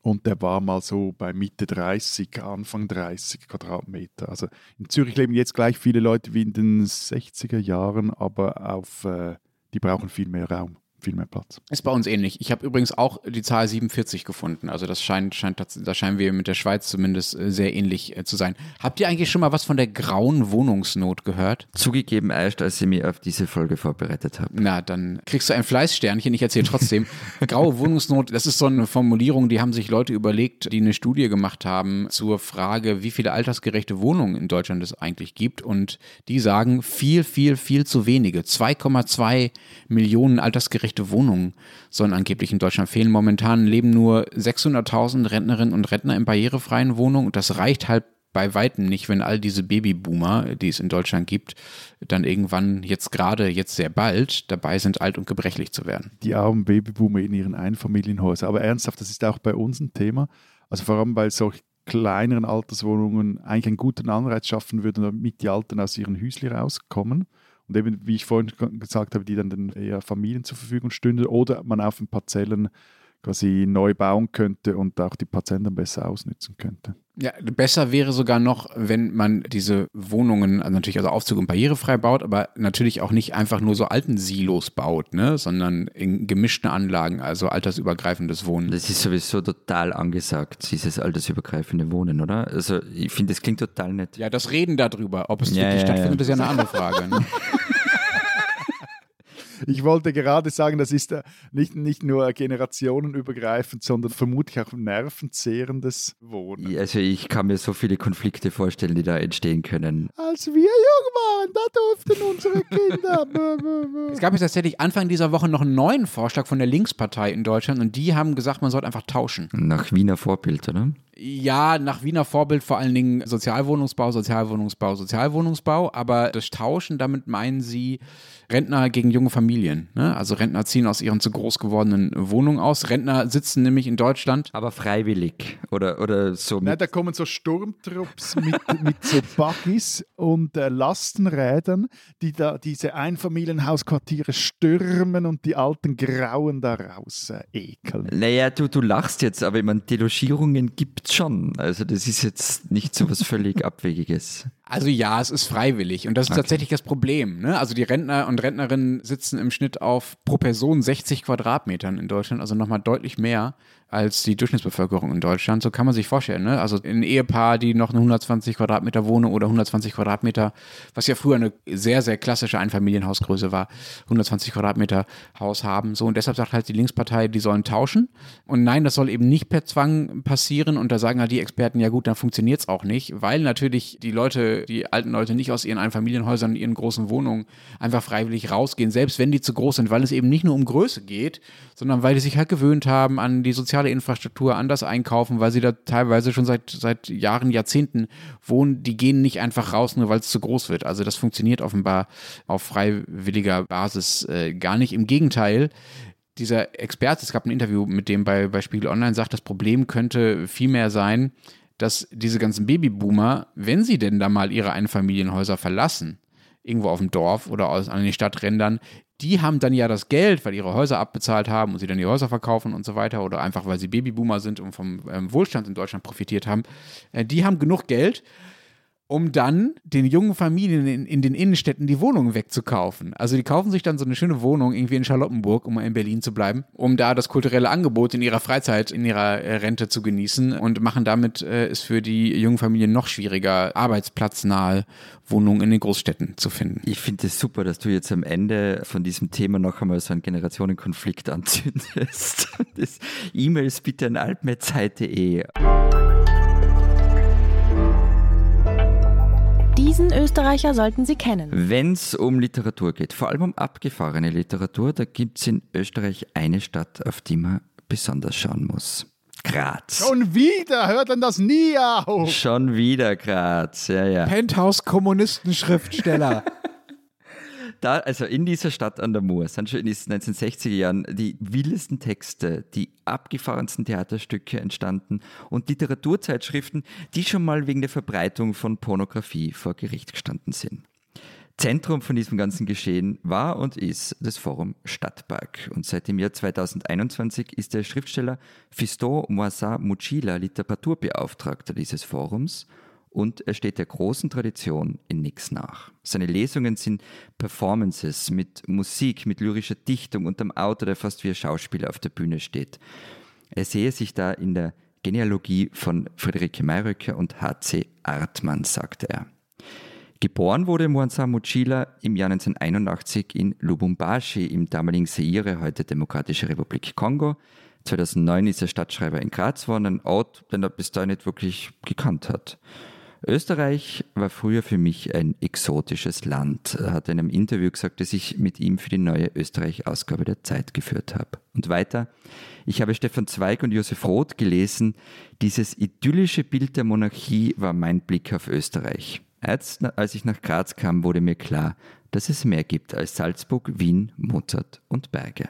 Und der war mal so bei Mitte 30, Anfang 30 Quadratmeter. Also in Zürich leben jetzt gleich viele Leute wie in den 60er Jahren, aber auf, äh, die brauchen viel mehr Raum viel mehr Platz. Ist bei uns ähnlich. Ich habe übrigens auch die Zahl 47 gefunden. Also das scheint, scheint da scheinen wir mit der Schweiz zumindest äh, sehr ähnlich äh, zu sein. Habt ihr eigentlich schon mal was von der grauen Wohnungsnot gehört? Zugegeben erst, als ich mich auf diese Folge vorbereitet habe. Na, dann kriegst du ein Fleißsternchen. Ich erzähle trotzdem. Graue Wohnungsnot, das ist so eine Formulierung, die haben sich Leute überlegt, die eine Studie gemacht haben zur Frage, wie viele altersgerechte Wohnungen in Deutschland es eigentlich gibt. Und die sagen viel, viel, viel zu wenige. 2,2 Millionen altersgerechte echte Wohnungen sollen angeblich in Deutschland fehlen. Momentan leben nur 600.000 Rentnerinnen und Rentner in barrierefreien Wohnungen und das reicht halt bei weitem nicht, wenn all diese Babyboomer, die es in Deutschland gibt, dann irgendwann jetzt gerade, jetzt sehr bald dabei sind, alt und gebrechlich zu werden. Die armen Babyboomer in ihren Einfamilienhäusern. Aber ernsthaft, das ist auch bei uns ein Thema. Also vor allem, weil solche kleineren Alterswohnungen eigentlich einen guten Anreiz schaffen würden, damit die Alten aus ihren Hüsli rauskommen und eben, wie ich vorhin gesagt habe, die dann den eher Familien zur Verfügung stünden oder man auf den Parzellen quasi neu bauen könnte und auch die Parzellen besser ausnutzen könnte. Ja, besser wäre sogar noch, wenn man diese Wohnungen, also natürlich also Aufzug und barrierefrei baut, aber natürlich auch nicht einfach nur so alten Silos baut, ne, sondern in gemischten Anlagen, also altersübergreifendes Wohnen. Das ist sowieso total angesagt, dieses altersübergreifende Wohnen, oder? Also ich finde, das klingt total nett. Ja, das Reden darüber, ob es Ja, wirklich ja, stattfindet, ja. ist ja eine andere Frage. Ne? Ich wollte gerade sagen, das ist äh, nicht, nicht nur generationenübergreifend, sondern vermutlich auch nervenzehrendes Wohnen. Also ich kann mir so viele Konflikte vorstellen, die da entstehen können. Als wir jung waren, da durften unsere Kinder. Es gab jetzt tatsächlich Anfang dieser Woche noch einen neuen Vorschlag von der Linkspartei in Deutschland und die haben gesagt, man sollte einfach tauschen. Nach Wiener Vorbild, oder? Ja, nach Wiener Vorbild vor allen Dingen Sozialwohnungsbau, Sozialwohnungsbau, Sozialwohnungsbau, aber das Tauschen, damit meinen sie Rentner gegen junge Familien. Ne? Also Rentner ziehen aus ihren zu groß gewordenen Wohnungen aus. Rentner sitzen nämlich in Deutschland. Aber freiwillig oder, oder so Nein, da kommen so Sturmtrupps mit, mit so Buggies und äh, Lastenrädern, die da diese Einfamilienhausquartiere stürmen und die alten Grauen da raus äh, ekeln. Naja, du, du lachst jetzt, aber ich meine, Delogierungen gibt's schon. Also das ist jetzt nicht so was völlig Abwegiges. Also ja, es ist freiwillig und das ist Okay. tatsächlich das Problem. Ne? Also die Rentner und Rentnerinnen sitzen im Schnitt auf pro Person 60 Quadratmetern in Deutschland, also nochmal deutlich mehr als die Durchschnittsbevölkerung in Deutschland. So kann man sich vorstellen. Ne? Also ein Ehepaar, die noch eine 120 Quadratmeter Wohnung oder 120 Quadratmeter, was ja früher eine sehr, sehr klassische Einfamilienhausgröße war, 120 Quadratmeter Haus haben. So und deshalb sagt halt die Linkspartei, die sollen tauschen. Und nein, das soll eben nicht per Zwang passieren. Und da sagen halt die Experten, ja gut, dann funktioniert es auch nicht, weil natürlich die Leute, die alten Leute nicht aus ihren Einfamilienhäusern, ihren großen Wohnungen einfach freiwillig rausgehen, selbst wenn die zu groß sind, weil es eben nicht nur um Größe geht, sondern weil die sich halt gewöhnt haben an die soziale Infrastruktur, an das Einkaufen, weil sie da teilweise schon seit, seit Jahren, Jahrzehnten wohnen, die gehen nicht einfach raus, nur weil es zu groß wird. Also das funktioniert offenbar auf freiwilliger Basis äh, gar nicht. Im Gegenteil, dieser Experte, es gab ein Interview mit dem bei, bei Spiegel Online, sagt, das Problem könnte vielmehr sein, dass diese ganzen Babyboomer, wenn sie denn da mal ihre Einfamilienhäuser verlassen, irgendwo auf dem Dorf oder aus, an den Stadträndern, die haben dann ja das Geld, weil ihre Häuser abbezahlt haben und sie dann die Häuser verkaufen und so weiter oder einfach, weil sie Babyboomer sind und vom ähm, Wohlstand in Deutschland profitiert haben, äh, die haben genug Geld, um dann den jungen Familien in, in den Innenstädten die Wohnungen wegzukaufen. Also die kaufen sich dann so eine schöne Wohnung irgendwie in Charlottenburg, um in Berlin zu bleiben, um da das kulturelle Angebot in ihrer Freizeit, in ihrer äh, Rente zu genießen und machen damit äh, es für die jungen Familien noch schwieriger, arbeitsplatznahe Wohnungen in den Großstädten zu finden. Ich finde es super, dass du jetzt am Ende von diesem Thema noch einmal so einen Generationenkonflikt anzündest. Das E-Mails bitte an altmetzeit.de. Diesen Österreicher sollten Sie kennen. Wenn es um Literatur geht, vor allem um abgefahrene Literatur, da gibt es in Österreich eine Stadt, auf die man besonders schauen muss. Graz. Schon wieder, hört dann das nie auf. Schon wieder Graz, ja, ja. Penthouse-Kommunisten-Schriftsteller. Da, also in dieser Stadt an der Mur sind schon in den 1960er Jahren die wildesten Texte, die abgefahrensten Theaterstücke entstanden und Literaturzeitschriften, die schon mal wegen der Verbreitung von Pornografie vor Gericht gestanden sind. Zentrum von diesem ganzen Geschehen war und ist das Forum Stadtpark. Und seit dem Jahr 2021 ist der Schriftsteller Fiston Moissin Mucila Literaturbeauftragter dieses Forums und er steht der großen Tradition in nichts nach. Seine Lesungen sind Performances mit Musik, mit lyrischer Dichtung und einem Autor, der fast wie ein Schauspieler auf der Bühne steht. Er sehe sich da in der Genealogie von Friederike Mayröcker und H.C. Artmann, sagte er. Geboren wurde Mwanza Muchila im Jahr 1981 in Lubumbashi im damaligen Zaire, heute Demokratische Republik Kongo. 2009 ist er Stadtschreiber in Graz geworden, ein Ort, den er bis dahin nicht wirklich gekannt hat. Österreich war früher für mich ein exotisches Land. Er hat in einem Interview gesagt, das ich mit ihm für die neue Österreich-Ausgabe der Zeit geführt habe. Und weiter, ich habe Stefan Zweig und Josef Roth gelesen. Dieses idyllische Bild der Monarchie war mein Blick auf Österreich. Jetzt, als ich nach Graz kam, wurde mir klar, dass es mehr gibt als Salzburg, Wien, Mozart und Berge.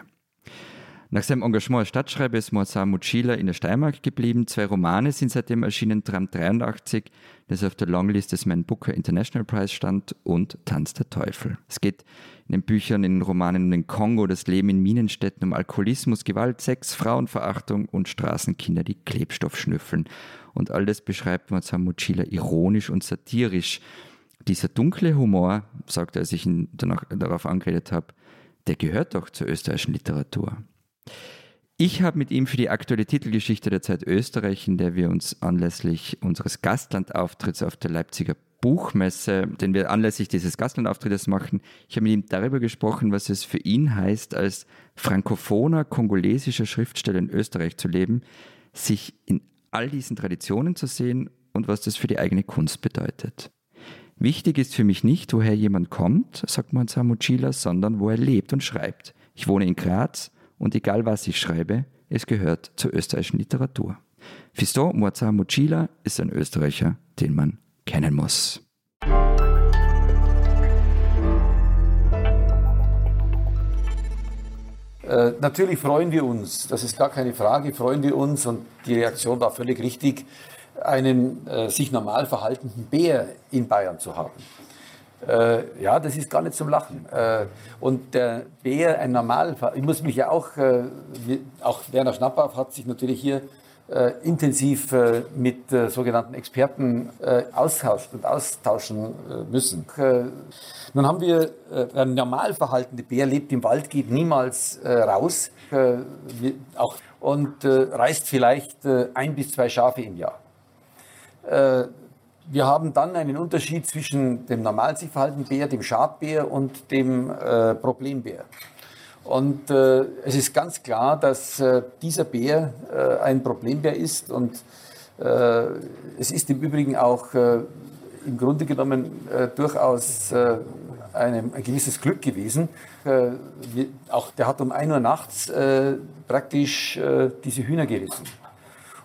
Nach seinem Engagement als Stadtschreiber ist Moissan Mucila in der Steiermark geblieben. Zwei Romane sind seitdem erschienen, Tram 83, das auf der Longlist des Man Booker International Prize stand, und Tanz der Teufel. Es geht in den Büchern, in den Romanen um den Kongo, das Leben in Minenstädten, um Alkoholismus, Gewalt, Sex, Frauenverachtung und Straßenkinder, die Klebstoff schnüffeln. Und all das beschreibt Matsamuchila ironisch und satirisch. Dieser dunkle Humor, sagt er, als ich ihn danach, darauf angeredet habe, der gehört doch zur österreichischen Literatur. Ich habe mit ihm für die aktuelle Titelgeschichte der Zeit Österreich, in der wir uns anlässlich unseres Gastlandauftritts auf der Leipziger Buchmesse, den wir anlässlich dieses Gastlandauftrittes machen, ich habe mit ihm darüber gesprochen, was es für ihn heißt, als frankophoner kongolesischer Schriftsteller in Österreich zu leben, sich in all diesen Traditionen zu sehen und was das für die eigene Kunst bedeutet. Wichtig ist für mich nicht, woher jemand kommt, sagt Mansa Mucila, sondern wo er lebt und schreibt. Ich wohne in Graz und egal was ich schreibe, es gehört zur österreichischen Literatur. Fiston Moazar Mucila ist ein Österreicher, den man kennen muss. Äh, natürlich freuen wir uns, das ist gar keine Frage, freuen wir uns und die Reaktion war völlig richtig, einen äh, sich normal verhaltenden Bär in Bayern zu haben. Äh, ja, das ist gar nicht zum Lachen. Äh, und der Bär, ein normal, ich muss mich ja auch, äh, auch Werner Schnappauf hat sich natürlich hier äh, intensiv äh, mit äh, sogenannten Experten austauschen und austauschen müssen. nun haben wir, ein normal verhaltende Bär lebt im Wald, geht niemals raus auch, und reißt vielleicht ein bis zwei Schafe im Jahr. Wir haben dann einen Unterschied zwischen dem normal sich verhaltenden Bär, dem Schadbär und dem Problembär. Und äh, es ist ganz klar, dass äh, dieser Bär äh, ein Problembär ist und äh, es ist im Übrigen auch äh, im Grunde genommen äh, durchaus eine, ein gewisses Glück gewesen. Wir, auch der hat um 1 Uhr nachts praktisch diese Hühner gerissen.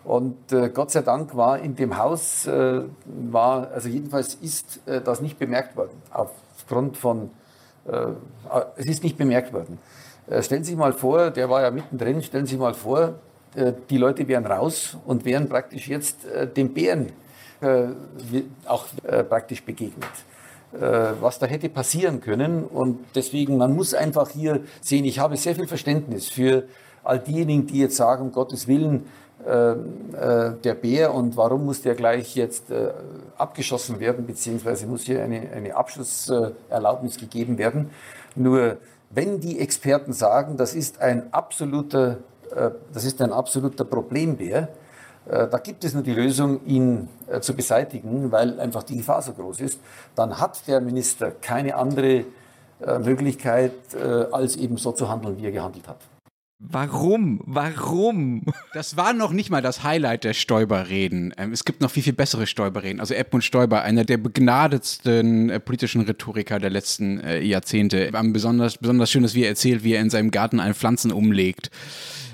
Und Gott sei Dank war in dem Haus, war, also jedenfalls ist das nicht bemerkt worden, aufgrund von, es ist nicht bemerkt worden. Äh, stellen Sie sich mal vor, der war ja mittendrin, stellen Sie sich mal vor, äh, die Leute wären raus und wären praktisch jetzt äh, dem Bären auch praktisch begegnet. Was da hätte passieren können. Und deswegen, man muss einfach hier sehen, ich habe sehr viel Verständnis für all diejenigen, die jetzt sagen, um Gottes Willen, der Bär und warum muss der gleich jetzt abgeschossen werden, beziehungsweise muss hier eine, eine Abschlusserlaubnis gegeben werden. Nur wenn die Experten sagen, das ist ein absoluter, äh, das ist ein absoluter Problembär, äh, da gibt es nur die Lösung, ihn äh, zu beseitigen, weil einfach die Gefahr so groß ist, dann hat der Minister keine andere Möglichkeit, als eben so zu handeln, wie er gehandelt hat. Warum? Warum? Das war noch nicht mal das Highlight der Stoiber-Reden. Ähm, es gibt noch viel, viel bessere Stoiber-Reden. Also Edmund Stoiber, einer der begnadetsten äh, politischen Rhetoriker der letzten äh, Jahrzehnte. Besonders, besonders schön ist, wie er erzählt, wie er in seinem Garten einen Pflanzen umlegt.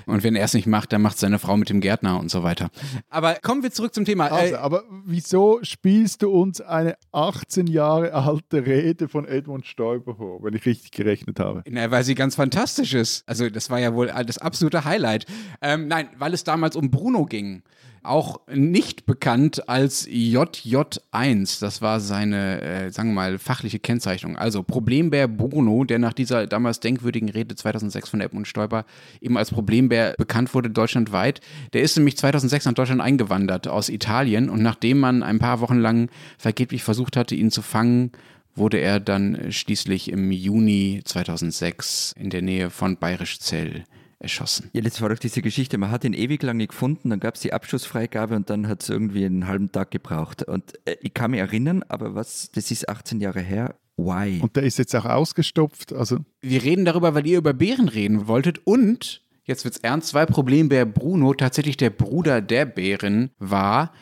Und wenn er es nicht macht, dann macht seine Frau mit dem Gärtner und so weiter. Aber kommen wir zurück zum Thema. Also, äh, aber wieso spielst du uns eine 18 Jahre alte Rede von Edmund Stoiber vor, wenn ich richtig gerechnet habe? Na, weil sie ganz fantastisch ist. Also das war ja wohl das absolute Highlight. Ähm, nein, weil es damals um Bruno ging auch nicht bekannt als JJ1. Das war seine, äh, sagen wir mal, fachliche Kennzeichnung. Also Problembär Bruno, der nach dieser damals denkwürdigen Rede 2006 von Edmund Stoiber eben als Problembär bekannt wurde deutschlandweit. Der ist nämlich 2006 nach Deutschland eingewandert aus Italien und nachdem man ein paar Wochen lang vergeblich versucht hatte, ihn zu fangen, wurde er dann schließlich im Juni 2006 in der Nähe von Bayerisch Zell erschossen. Ja, das war doch diese Geschichte. Man hat ihn ewig lang nicht gefunden, dann gab es die Abschussfreigabe und dann hat es irgendwie einen halben Tag gebraucht. Und äh, ich kann mich erinnern, aber was, das ist 18 Jahre her. Why? Und der ist jetzt auch ausgestopft. Also. Wir reden darüber, weil ihr über Bären reden wolltet und jetzt wird's ernst, weil Problembär Bruno tatsächlich der Bruder der Bären war,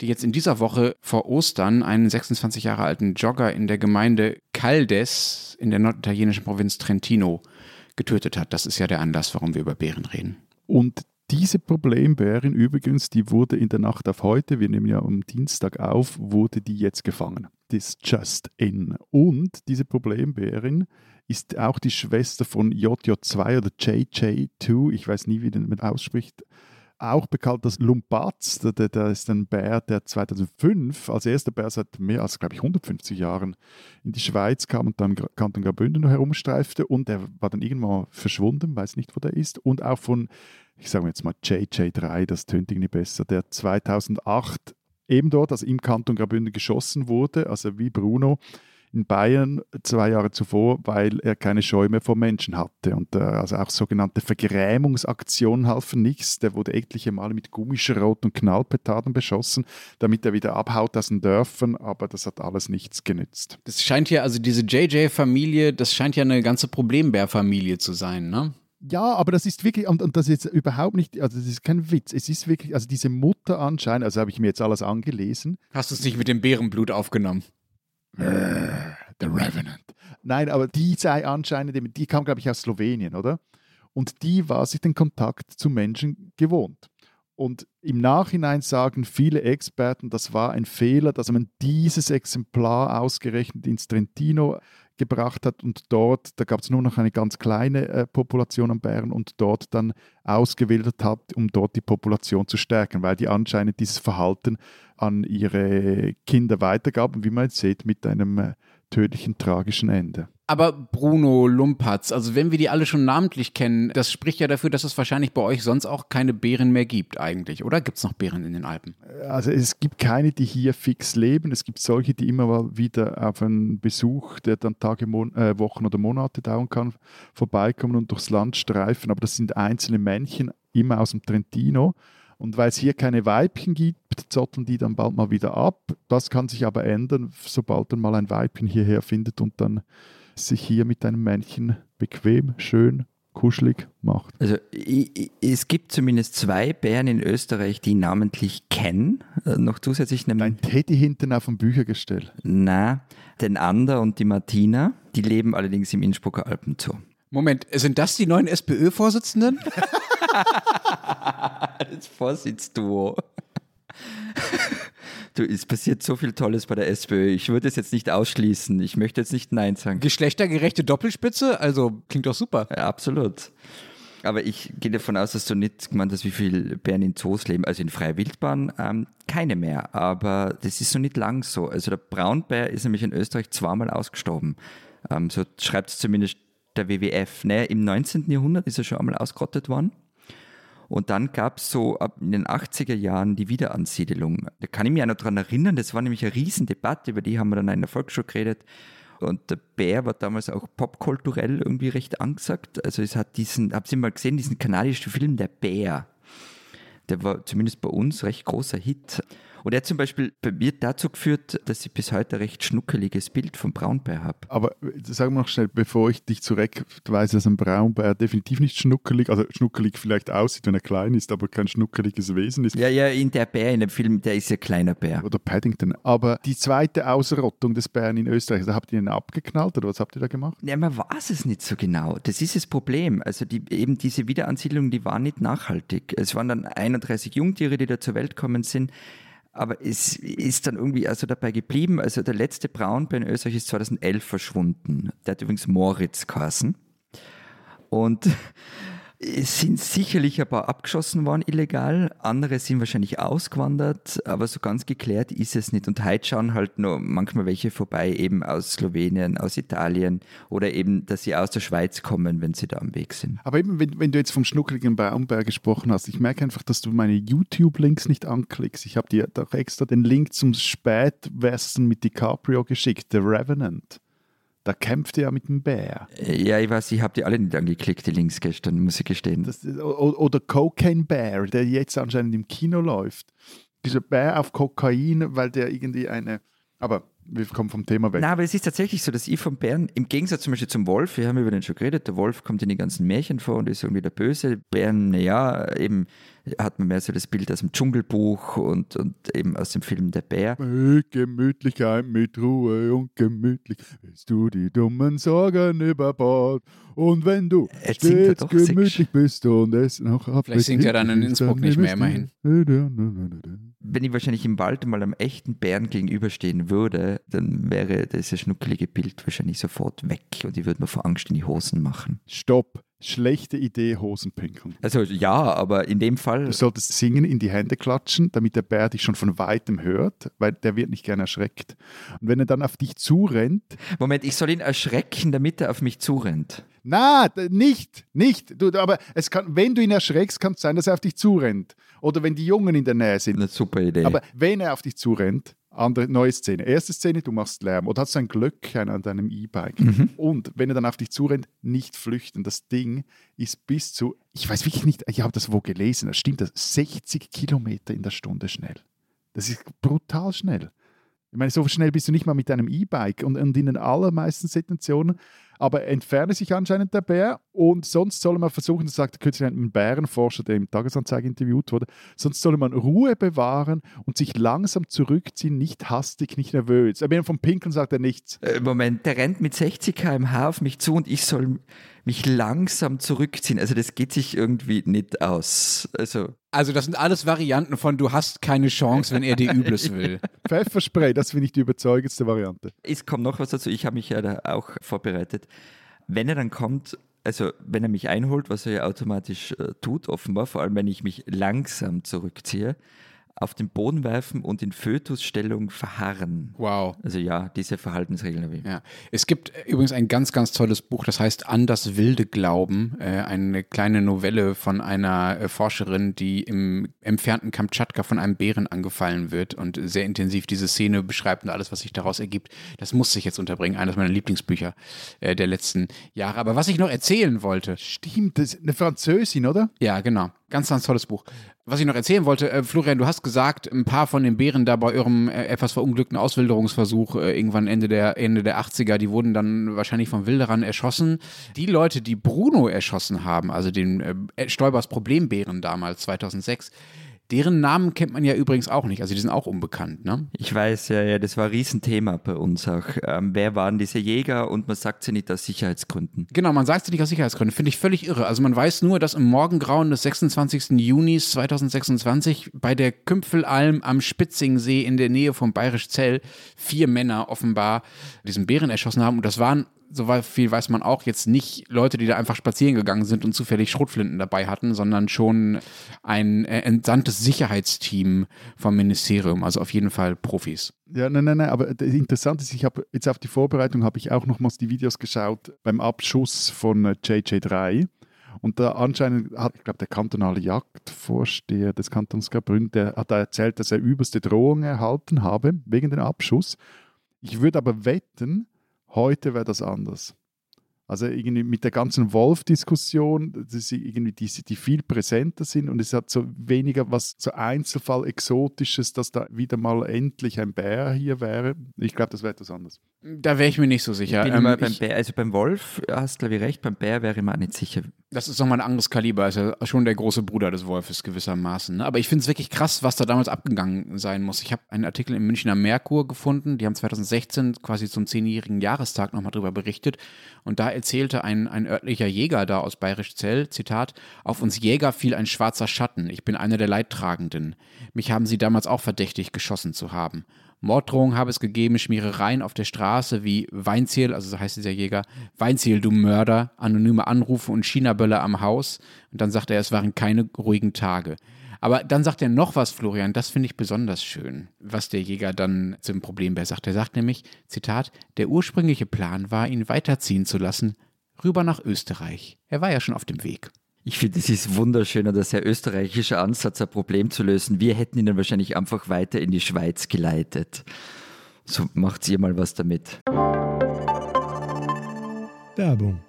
die jetzt in dieser Woche vor Ostern einen 26 Jahre alten Jogger in der Gemeinde Caldes in der norditalienischen Provinz Trentino getötet hat. Das ist ja der Anlass, warum wir über Bären reden. Und diese Problembärin übrigens, die wurde in der Nacht auf heute, wir nehmen ja am Dienstag auf, wurde die jetzt gefangen. Das Just In. Und diese Problembärin ist auch die Schwester von JJ2 oder JJ2, ich weiß nie, wie man ausspricht, auch bekannt als Lumpaz. Der, der, ist ein Bär, der 2005 als erster Bär seit mehr als, glaube ich, 150 Jahren in die Schweiz kam und dann Kanton Graubünden herumstreifte und er war dann irgendwann verschwunden, weiß nicht, wo der ist. Und auch von ich sage jetzt mal JJ3, das tönt irgendwie besser, der 2008 eben dort, also im Kanton Graubünden geschossen wurde, also wie Bruno in Bayern zwei Jahre zuvor, weil er keine Scheu mehr vor Menschen hatte. Und äh, also auch sogenannte Vergrämungsaktionen halfen nichts. Der wurde etliche Male mit Gummischrot und Knallpetarden beschossen, damit er wieder abhaut aus den Dörfern, aber das hat alles nichts genützt. Das scheint ja, also diese JJ-Familie, das scheint ja eine ganze Problembär-Familie zu sein, ne? Ja, aber das ist wirklich, und, und das ist jetzt überhaupt nicht, also das ist kein Witz, es ist wirklich, also diese Mutter anscheinend, also habe ich mir jetzt alles angelesen. Hast du es nicht mit dem Bärenblut aufgenommen? The Revenant. Nein, aber die sei anscheinend, die kam, glaube ich, aus Slowenien, oder? Und die war sich den Kontakt zu Menschen gewohnt. Und im Nachhinein sagen viele Experten, das war ein Fehler, dass man dieses Exemplar ausgerechnet ins Trentino gebracht hat und dort, da gab es nur noch eine ganz kleine äh, Population an Bären und dort dann ausgewildert hat, um dort die Population zu stärken, weil die anscheinend dieses Verhalten an ihre Kinder weitergaben, wie man jetzt sieht, mit einem äh, tödlichen, tragischen Ende. Aber Bruno Lumpatz, also wenn wir die alle schon namentlich kennen, das spricht ja dafür, dass es wahrscheinlich bei euch sonst auch keine Bären mehr gibt eigentlich, oder? Gibt es noch Bären in den Alpen? Also es gibt keine, die hier fix leben. Es gibt solche, die immer mal wieder auf einen Besuch, der dann Tage, Mon äh, Wochen oder Monate dauern kann, vorbeikommen und durchs Land streifen. Aber das sind einzelne Männchen, immer aus dem Trentino. Und weil es hier keine Weibchen gibt, zotteln die dann bald mal wieder ab. Das kann sich aber ändern, sobald dann mal ein Weibchen hierher findet und dann sich hier mit einem Männchen bequem, schön, kuschelig macht. Also es gibt zumindest zwei Bären in Österreich, die ich namentlich kennen. Äh, noch zusätzlich einen. Ein Teddy hinten auf dem Büchergestell. Na, den Ander und die Martina. Die leben allerdings im Innsbrucker Alpenzoo. Moment, sind das die neuen SPÖ-Vorsitzenden? das Vorsitzduo. Du, es passiert so viel Tolles bei der SPÖ. Ich würde es jetzt nicht ausschließen. Ich möchte jetzt nicht Nein sagen. Geschlechtergerechte Doppelspitze? Also klingt doch super. Ja, absolut. Aber ich gehe davon aus, dass du nicht gemeint hast, wie viele Bären in Zoos leben. Also in freier Wildbahn ähm, keine mehr. Aber das ist so nicht lang so. Also der Braunbär ist nämlich in Österreich zweimal ausgestorben. Ähm, so schreibt es zumindest der WWF. Ne? Im 19. Jahrhundert ist er schon einmal ausgerottet worden. Und dann gab es so ab in den 80er Jahren die Wiederansiedelung. Da kann ich mich auch noch daran erinnern, das war nämlich eine Riesendebatte, über die haben wir dann in der Volksschule geredet. Und der Bär war damals auch popkulturell irgendwie recht angesagt. Also es hat diesen, habt ihr mal gesehen, diesen kanadischen Film Der Bär. Der war zumindest bei uns recht großer Hit. Und er hat zum Beispiel bei mir dazu geführt, dass ich bis heute ein recht schnuckeliges Bild vom Braunbär habe. Aber sag mal noch schnell, bevor ich dich zurechtweise, dass ein Braunbär definitiv nicht schnuckelig, also schnuckelig vielleicht aussieht, wenn er klein ist, aber kein schnuckeliges Wesen ist. Ja, ja, in der Bär in dem Film, der ist ja kleiner Bär. Oder Paddington. Aber die zweite Ausrottung des Bären in Österreich, da habt ihr ihn abgeknallt oder was habt ihr da gemacht? Ja, man weiß es nicht so genau. Das ist das Problem. Also die, eben diese Wiederansiedlung, die war nicht nachhaltig. Es waren dann 31 Jungtiere, die da zur Welt kommen sind. Aber es ist dann irgendwie also dabei geblieben. Also der letzte Braunbär in Österreich ist 2011 verschwunden. Der hat übrigens Moritz geheißen. Und es sind sicherlich ein paar abgeschossen worden illegal, andere sind wahrscheinlich ausgewandert, aber so ganz geklärt ist es nicht. Und heute schauen halt nur manchmal welche vorbei, eben aus Slowenien, aus Italien oder eben, dass sie aus der Schweiz kommen, wenn sie da am Weg sind. Aber eben, wenn, wenn du jetzt vom schnuckeligen Baumberg gesprochen hast, ich merke einfach, dass du meine YouTube-Links nicht anklickst. Ich habe dir doch extra den Link zum Spätwesten mit DiCaprio geschickt, The Revenant. Da kämpft er ja mit dem Bär. Ja, ich weiß, ich habe die alle nicht angeklickt, die Links gestern, muss ich gestehen. Das, oder Cocaine Bear, der jetzt anscheinend im Kino läuft. Dieser Bär auf Kokain, weil der irgendwie eine. Aber wir kommen vom Thema weg. Nein, aber es ist tatsächlich so, dass ich vom Bären, im Gegensatz zum Beispiel zum Wolf, wir haben über den schon geredet, der Wolf kommt in die ganzen Märchen vor und ist irgendwie der Böse. Bären, ja, eben hat man mehr so das Bild aus dem Dschungelbuch und, und eben aus dem Film Der Bär. Mit Gemütlichkeit, mit Ruhe und gemütlich willst du die dummen Sorgen über Bord. Und wenn du Jetzt stets gemütlich bist und es noch ab. Vielleicht singt er dann in Innsbruck nicht mehr, immerhin. Wenn ich wahrscheinlich im Wald mal einem echten Bären gegenüberstehen würde, dann wäre dieses schnuckelige Bild wahrscheinlich sofort weg und ich würde mir vor Angst in die Hosen machen. Stopp schlechte Idee, Hosen pinkeln. Also ja, aber in dem Fall. Du solltest singen, in die Hände klatschen, damit der Bär dich schon von weitem hört, weil der wird nicht gerne erschreckt. Und wenn er dann auf dich zurennt. Moment, ich soll ihn erschrecken, damit er auf mich zurennt. Na, nicht, nicht. Du, aber es kann, wenn du ihn erschreckst, kann es sein, dass er auf dich zurennt. Oder wenn die Jungen in der Nähe sind. Eine super Idee. Aber wenn er auf dich zurennt, andere, neue Szene. Erste Szene, du machst Lärm oder hast du ein Glöckchen an deinem E-Bike. Mhm. Und wenn er dann auf dich zurennt, nicht flüchten. Das Ding ist bis zu, ich weiß wirklich nicht, ich habe das wo gelesen, das stimmt, das 60 Kilometer in der Stunde schnell. Das ist brutal schnell. Ich meine, so schnell bist du nicht mal mit deinem E-Bike und, und in den allermeisten Situationen. Aber entferne sich anscheinend der Bär und sonst soll man versuchen, das sagte kürzlich ein Bärenforscher, der im Tagesanzeiger interviewt wurde, sonst soll man Ruhe bewahren und sich langsam zurückziehen, nicht hastig, nicht nervös. Aber vom Pinkeln sagt er nichts. Äh, Moment, der rennt mit 60 km/h auf mich zu und ich soll mich langsam zurückziehen. Also das geht sich irgendwie nicht aus. Also Also das sind alles Varianten von du hast keine Chance, wenn er dir Übles will. Pfefferspray, das finde ich die überzeugendste Variante. es kommt noch was dazu. Ich habe mich ja da auch vorbereitet. Wenn er dann kommt, also wenn er mich einholt, was er ja automatisch äh, tut, offenbar, vor allem wenn ich mich langsam zurückziehe, auf den Boden werfen und in Fötusstellung verharren. Wow. Also ja, diese Verhaltensregeln habe ich. Ja. Es gibt äh, übrigens ein ganz, ganz tolles Buch, das heißt An das wilde Glauben. Äh, eine kleine Novelle von einer äh, Forscherin, die im entfernten Kamtschatka von einem Bären angefallen wird und sehr intensiv diese Szene beschreibt und alles, was sich daraus ergibt. Das muss ich jetzt unterbringen. Eines meiner Lieblingsbücher äh, der letzten Jahre. Aber was ich noch erzählen wollte, Stimmt, das ist eine Französin, oder? ja, genau. Ganz, ganz tolles Buch. Was ich noch erzählen wollte, äh, Florian, du hast gesagt, ein paar von den Bären da bei eurem äh, etwas verunglückten Auswilderungsversuch äh, irgendwann Ende der, Ende der 80er, die wurden dann wahrscheinlich von Wilderern erschossen. Die Leute, die Bruno erschossen haben, also den äh, Stoibers Problembären damals, 2006, deren Namen kennt man ja übrigens auch nicht. Also die sind auch unbekannt, ne? Ich weiß, ja, ja, das war ein Riesenthema bei uns auch. Ähm, wer waren diese Jäger und man sagt sie nicht aus Sicherheitsgründen. Genau, man sagt es nicht aus Sicherheitsgründen. Finde ich völlig irre. Also man weiß nur, dass im Morgengrauen des 26. Junis 2026 bei der Kümpfelalm am Spitzingsee in der Nähe von Bayerisch Zell vier Männer offenbar diesen Bären erschossen haben. Und das waren, so viel weiß man auch, jetzt nicht Leute, die da einfach spazieren gegangen sind und zufällig Schrotflinten dabei hatten, sondern schon ein äh, entsandtes Sicherheitsteam vom Ministerium. Also auf jeden Fall Profis. Ja, nein, nein, nein, aber das Interessante ist, ich habe jetzt auf die Vorbereitung habe ich auch nochmals die Videos geschaut beim Abschuss von äh, JJ3. Und da anscheinend hat, ich glaube, der kantonale Jagdvorsteher des Kantons Graubünden, der hat da erzählt, dass er übelste Drohungen erhalten habe wegen dem Abschuss. Ich würde aber wetten, heute wäre das anders. Also irgendwie mit der ganzen Wolf-Diskussion, das ist irgendwie die, die viel präsenter sind und es hat so weniger was so Einzelfall Exotisches, dass da wieder mal endlich ein Bär hier wäre. Ich glaube, das wäre etwas anderes. Da wäre ich mir nicht so sicher. Ich bin Ähm, immer beim ich- Bär, also beim Wolf hast glaube ich recht, beim Bär wäre ich mir auch nicht sicher. Das ist nochmal ein anderes Kaliber, ist ja schon der große Bruder des Wolfes gewissermaßen. Ne? Aber ich finde es wirklich krass, was da damals abgegangen sein muss. Ich habe einen Artikel im Münchner Merkur gefunden, die haben 2016 quasi zum zehnjährigen Jahrestag nochmal drüber berichtet. Und da erzählte ein, ein örtlicher Jäger da aus Bayerisch Zell, Zitat, auf uns Jäger fiel ein schwarzer Schatten, ich bin einer der Leidtragenden. Mich haben sie damals auch verdächtig geschossen zu haben. Morddrohungen habe es gegeben, Schmierereien auf der Straße wie Weinziel, also so heißt dieser Jäger, Weinziel, du Mörder, anonyme Anrufe und China-Böller am Haus. Und dann sagt er, es waren keine ruhigen Tage. Aber dann sagt er noch was, Florian, das finde ich besonders schön, was der Jäger dann zum Problembär sagt. Er sagt nämlich, Zitat, der ursprüngliche Plan war, ihn weiterziehen zu lassen, rüber nach Österreich. Er war ja schon auf dem Weg. Ich finde, es ist wunderschön und ein sehr österreichischer Ansatz, ein Problem zu lösen. Wir hätten ihn dann wahrscheinlich einfach weiter in die Schweiz geleitet. So macht ihr mal was damit. Werbung.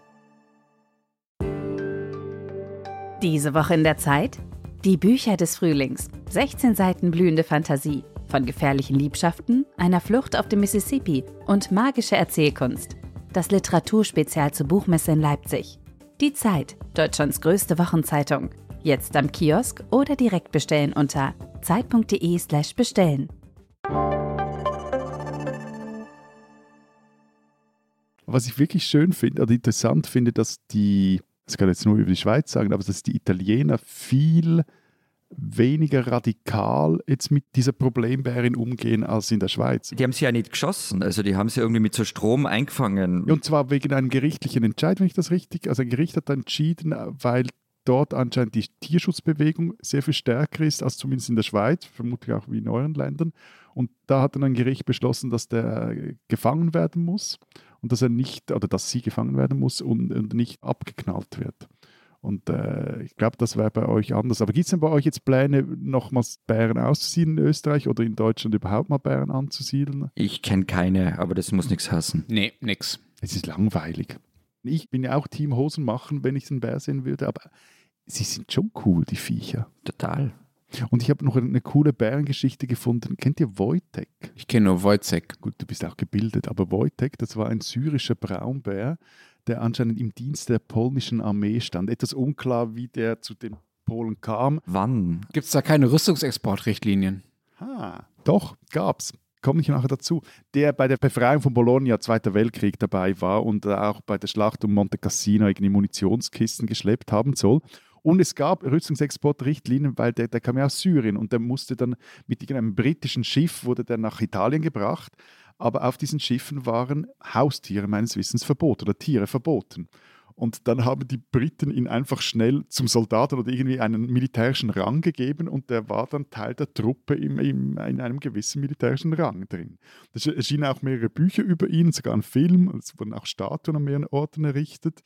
Diese Woche in der Zeit? Die Bücher des Frühlings. 16 Seiten blühende Fantasie. Von gefährlichen Liebschaften, einer Flucht auf dem Mississippi und magische Erzählkunst. Das Literaturspezial zur Buchmesse in Leipzig. Die Zeit, Deutschlands größte Wochenzeitung. Jetzt am Kiosk oder direkt bestellen unter zeit.de/slash bestellen. Was ich wirklich schön finde oder interessant finde, dass die, das kann ich jetzt nur über die Schweiz sagen, aber dass die Italiener viel weniger radikal jetzt mit dieser Problembärin umgehen als in der Schweiz. Die haben sie ja nicht geschossen, also die haben sie irgendwie mit so Strom eingefangen. Und zwar wegen einem gerichtlichen Entscheid, wenn ich das richtig, also ein Gericht hat entschieden, weil dort anscheinend die Tierschutzbewegung sehr viel stärker ist als zumindest in der Schweiz, vermutlich auch wie in euren Ländern. Und da hat dann ein Gericht beschlossen, dass der gefangen werden muss. Und dass er nicht oder dass sie gefangen werden muss und, und nicht abgeknallt wird. Und äh, ich glaube, das wäre bei euch anders. Aber gibt es denn bei euch jetzt Pläne, nochmals Bären auszusiedeln in Österreich oder in Deutschland überhaupt mal Bären anzusiedeln? Ich kenne keine, aber das muss nichts heißen. Nee, nix. Es ist langweilig. Ich bin ja auch Team Hosen machen, wenn ich einen Bär sehen würde, aber sie sind schon cool, die Viecher. Total. Und ich habe noch eine coole Bärengeschichte gefunden. Kennt ihr Wojtek? Ich kenne nur Wojcek. Gut, du bist auch gebildet, aber Wojtek, das war ein syrischer Braunbär, der anscheinend im Dienst der polnischen Armee stand. Etwas unklar, wie der zu den Polen kam. Wann? Gibt es da keine Rüstungsexportrichtlinien? Ah, doch, gab's. Komme ich nachher dazu. Der bei der Befreiung von Bologna, Zweiter Weltkrieg, dabei war und auch bei der Schlacht um Monte Cassino irgendwie Munitionskisten geschleppt haben soll. Und es gab Rüstungsexportrichtlinien, weil der, der kam ja aus Syrien und der musste dann mit irgendeinem britischen Schiff, wurde der nach Italien gebracht. Aber auf diesen Schiffen waren Haustiere meines Wissens verboten oder Tiere verboten. Und dann haben die Briten ihn einfach schnell zum Soldaten oder irgendwie einen militärischen Rang gegeben und der war dann Teil der Truppe im, im, in einem gewissen militärischen Rang drin. Es erschienen auch mehrere Bücher über ihn, sogar ein Film, es wurden auch Statuen an mehreren Orten errichtet.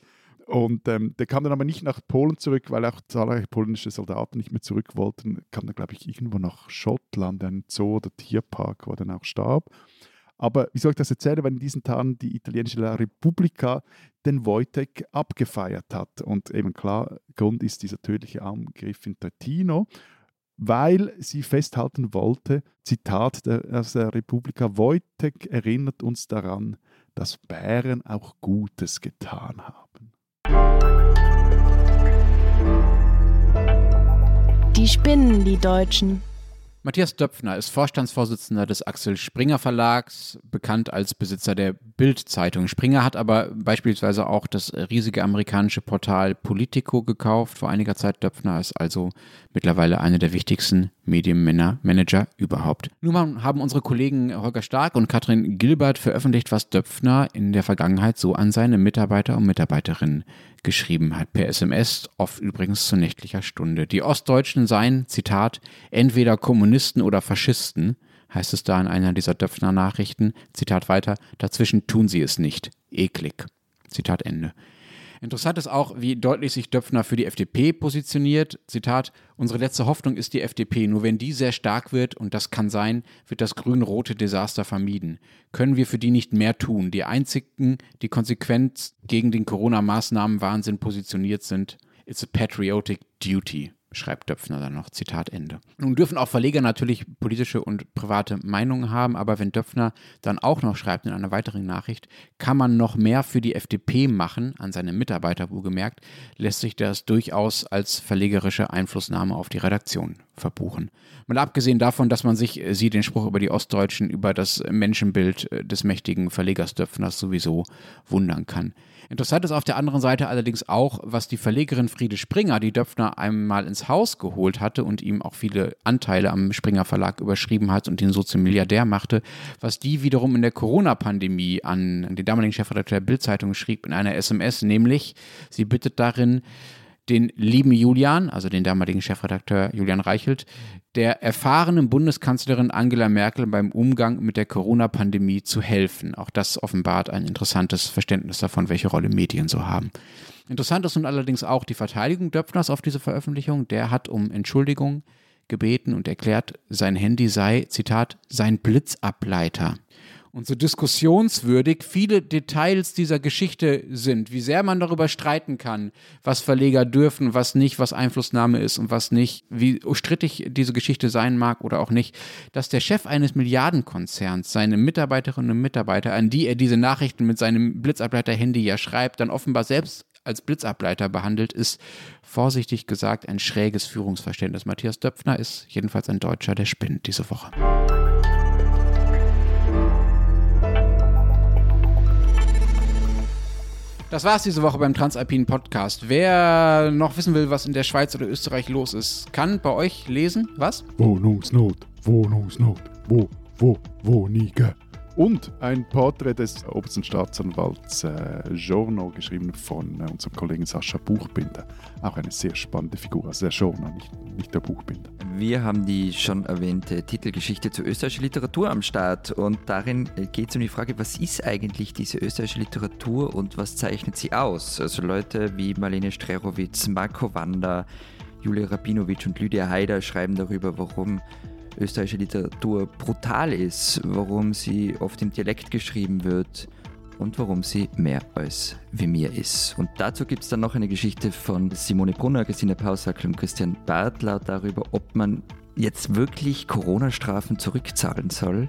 Und ähm, der kam dann aber nicht nach Polen zurück, weil auch zahlreiche polnische Soldaten nicht mehr zurück wollten. Kam dann, glaube ich, irgendwo nach Schottland, ein Zoo oder Tierpark, wo er dann auch starb. Aber wie soll ich das erzählen, wenn in diesen Tagen die italienische La Repubblica den Wojtek abgefeiert hat? Und eben klar, Grund ist dieser tödliche Angriff in Trentino, weil sie festhalten wollte, Zitat aus der Repubblica, Wojtek erinnert uns daran, dass Bären auch Gutes getan haben. Die spinnen, die Deutschen. Matthias Döpfner ist Vorstandsvorsitzender des Axel Springer Verlags, bekannt als Besitzer der Bild-Zeitung. Springer hat aber beispielsweise auch das riesige amerikanische Portal Politico gekauft vor einiger Zeit. Döpfner ist also mittlerweile einer der wichtigsten Medienmänner, Manager überhaupt. Nun haben unsere Kollegen Holger Stark und Katrin Gilbert veröffentlicht, was Döpfner in der Vergangenheit so an seine Mitarbeiter und Mitarbeiterinnen geschrieben hat, per SMS, oft übrigens zu nächtlicher Stunde. Die Ostdeutschen seien, Zitat, entweder Kommunisten oder Faschisten, heißt es da in einer dieser Döpfner Nachrichten. Zitat weiter, dazwischen tun sie es nicht. Eklig. Zitat Ende. Interessant ist auch, wie deutlich sich Döpfner für die FDP positioniert. Zitat, unsere letzte Hoffnung ist die FDP. Nur wenn die sehr stark wird, und das kann sein, wird das grün-rote Desaster vermieden. Können wir für die nicht mehr tun? Die einzigen, die konsequent gegen den Corona-Maßnahmen-Wahnsinn positioniert sind, it's a patriotic duty schreibt Döpfner dann noch, Zitat Ende. Nun dürfen auch Verleger natürlich politische und private Meinungen haben, aber wenn Döpfner dann auch noch schreibt in einer weiteren Nachricht, kann man noch mehr für die FDP machen, an seine Mitarbeiter wohlgemerkt, lässt sich das durchaus als verlegerische Einflussnahme auf die Redaktion verbuchen. Mal abgesehen davon, dass man sich, äh, sie den Spruch über die Ostdeutschen, über das Menschenbild äh, des mächtigen Verlegers Döpfners sowieso wundern kann. Interessant ist auf der anderen Seite allerdings auch, was die Verlegerin Friede Springer, die Döpfner einmal ins Haus geholt hatte und ihm auch viele Anteile am Springer Verlag überschrieben hat und ihn so zum Milliardär machte, was die wiederum in der Corona-Pandemie an den damaligen Chefredakteur der Bildzeitung schrieb in einer SMS, nämlich sie bittet darin, den lieben Julian, also den damaligen Chefredakteur Julian Reichelt, der erfahrenen Bundeskanzlerin Angela Merkel beim Umgang mit der Corona-Pandemie zu helfen. Auch das offenbart ein interessantes Verständnis davon, welche Rolle Medien so haben. Interessant ist nun allerdings auch die Verteidigung Döpfners auf diese Veröffentlichung. Der hat um Entschuldigung gebeten und erklärt, sein Handy sei, Zitat, sein Blitzableiter und so diskussionswürdig viele Details dieser Geschichte sind, wie sehr man darüber streiten kann, was Verleger dürfen, was nicht, was Einflussnahme ist und was nicht, wie strittig diese Geschichte sein mag oder auch nicht, dass der Chef eines Milliardenkonzerns seine Mitarbeiterinnen und Mitarbeiter, an die er diese Nachrichten mit seinem Blitzableiter-Handy ja schreibt, dann offenbar selbst als Blitzableiter behandelt, ist vorsichtig gesagt ein schräges Führungsverständnis. Matthias Döpfner ist jedenfalls ein Deutscher, der spinnt diese Woche. Das war's diese Woche beim Transalpinen Podcast. Wer noch wissen will, was in der Schweiz oder Österreich los ist, kann bei euch lesen. Was? Wohnungsnot, Wohnungsnot, wo, wo, Wohnige, Und ein Porträt des obersten Staatsanwalts äh, Giorno, geschrieben von äh, unserem Kollegen Sascha Buchbinder. Auch eine sehr spannende Figur, also der Giorno, nicht, nicht der Buchbinder. Wir haben die schon erwähnte Titelgeschichte zur österreichischen Literatur am Start und darin geht es um die Frage, was ist eigentlich diese österreichische Literatur und was zeichnet sie aus? Also Leute wie Marlene Strerowitz, Marco Wander, Julia Rabinowitsch und Lydia Haider schreiben darüber, warum österreichische Literatur brutal ist, warum sie oft im Dialekt geschrieben wird und warum sie mehr als wie mir ist. Und dazu gibt es dann noch eine Geschichte von Simone Brunner, Christine Pausackel und Christian Bartler darüber, ob man jetzt wirklich Corona-Strafen zurückzahlen soll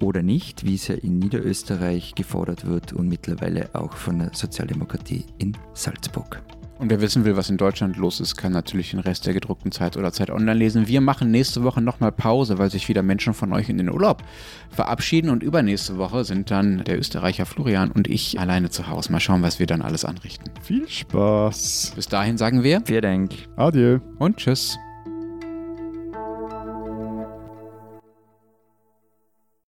oder nicht, wie es ja in Niederösterreich gefordert wird und mittlerweile auch von der Sozialdemokratie in Salzburg. Und wer wissen will, was in Deutschland los ist, kann natürlich den Rest der gedruckten Zeit oder Zeit online lesen. Wir machen nächste Woche nochmal Pause, weil sich wieder Menschen von euch in den Urlaub verabschieden. Und übernächste Woche sind dann der Österreicher Florian und ich alleine zu Hause. Mal schauen, was wir dann alles anrichten. Viel Spaß. Bis dahin sagen wir Vielen Dank. Adieu. und tschüss.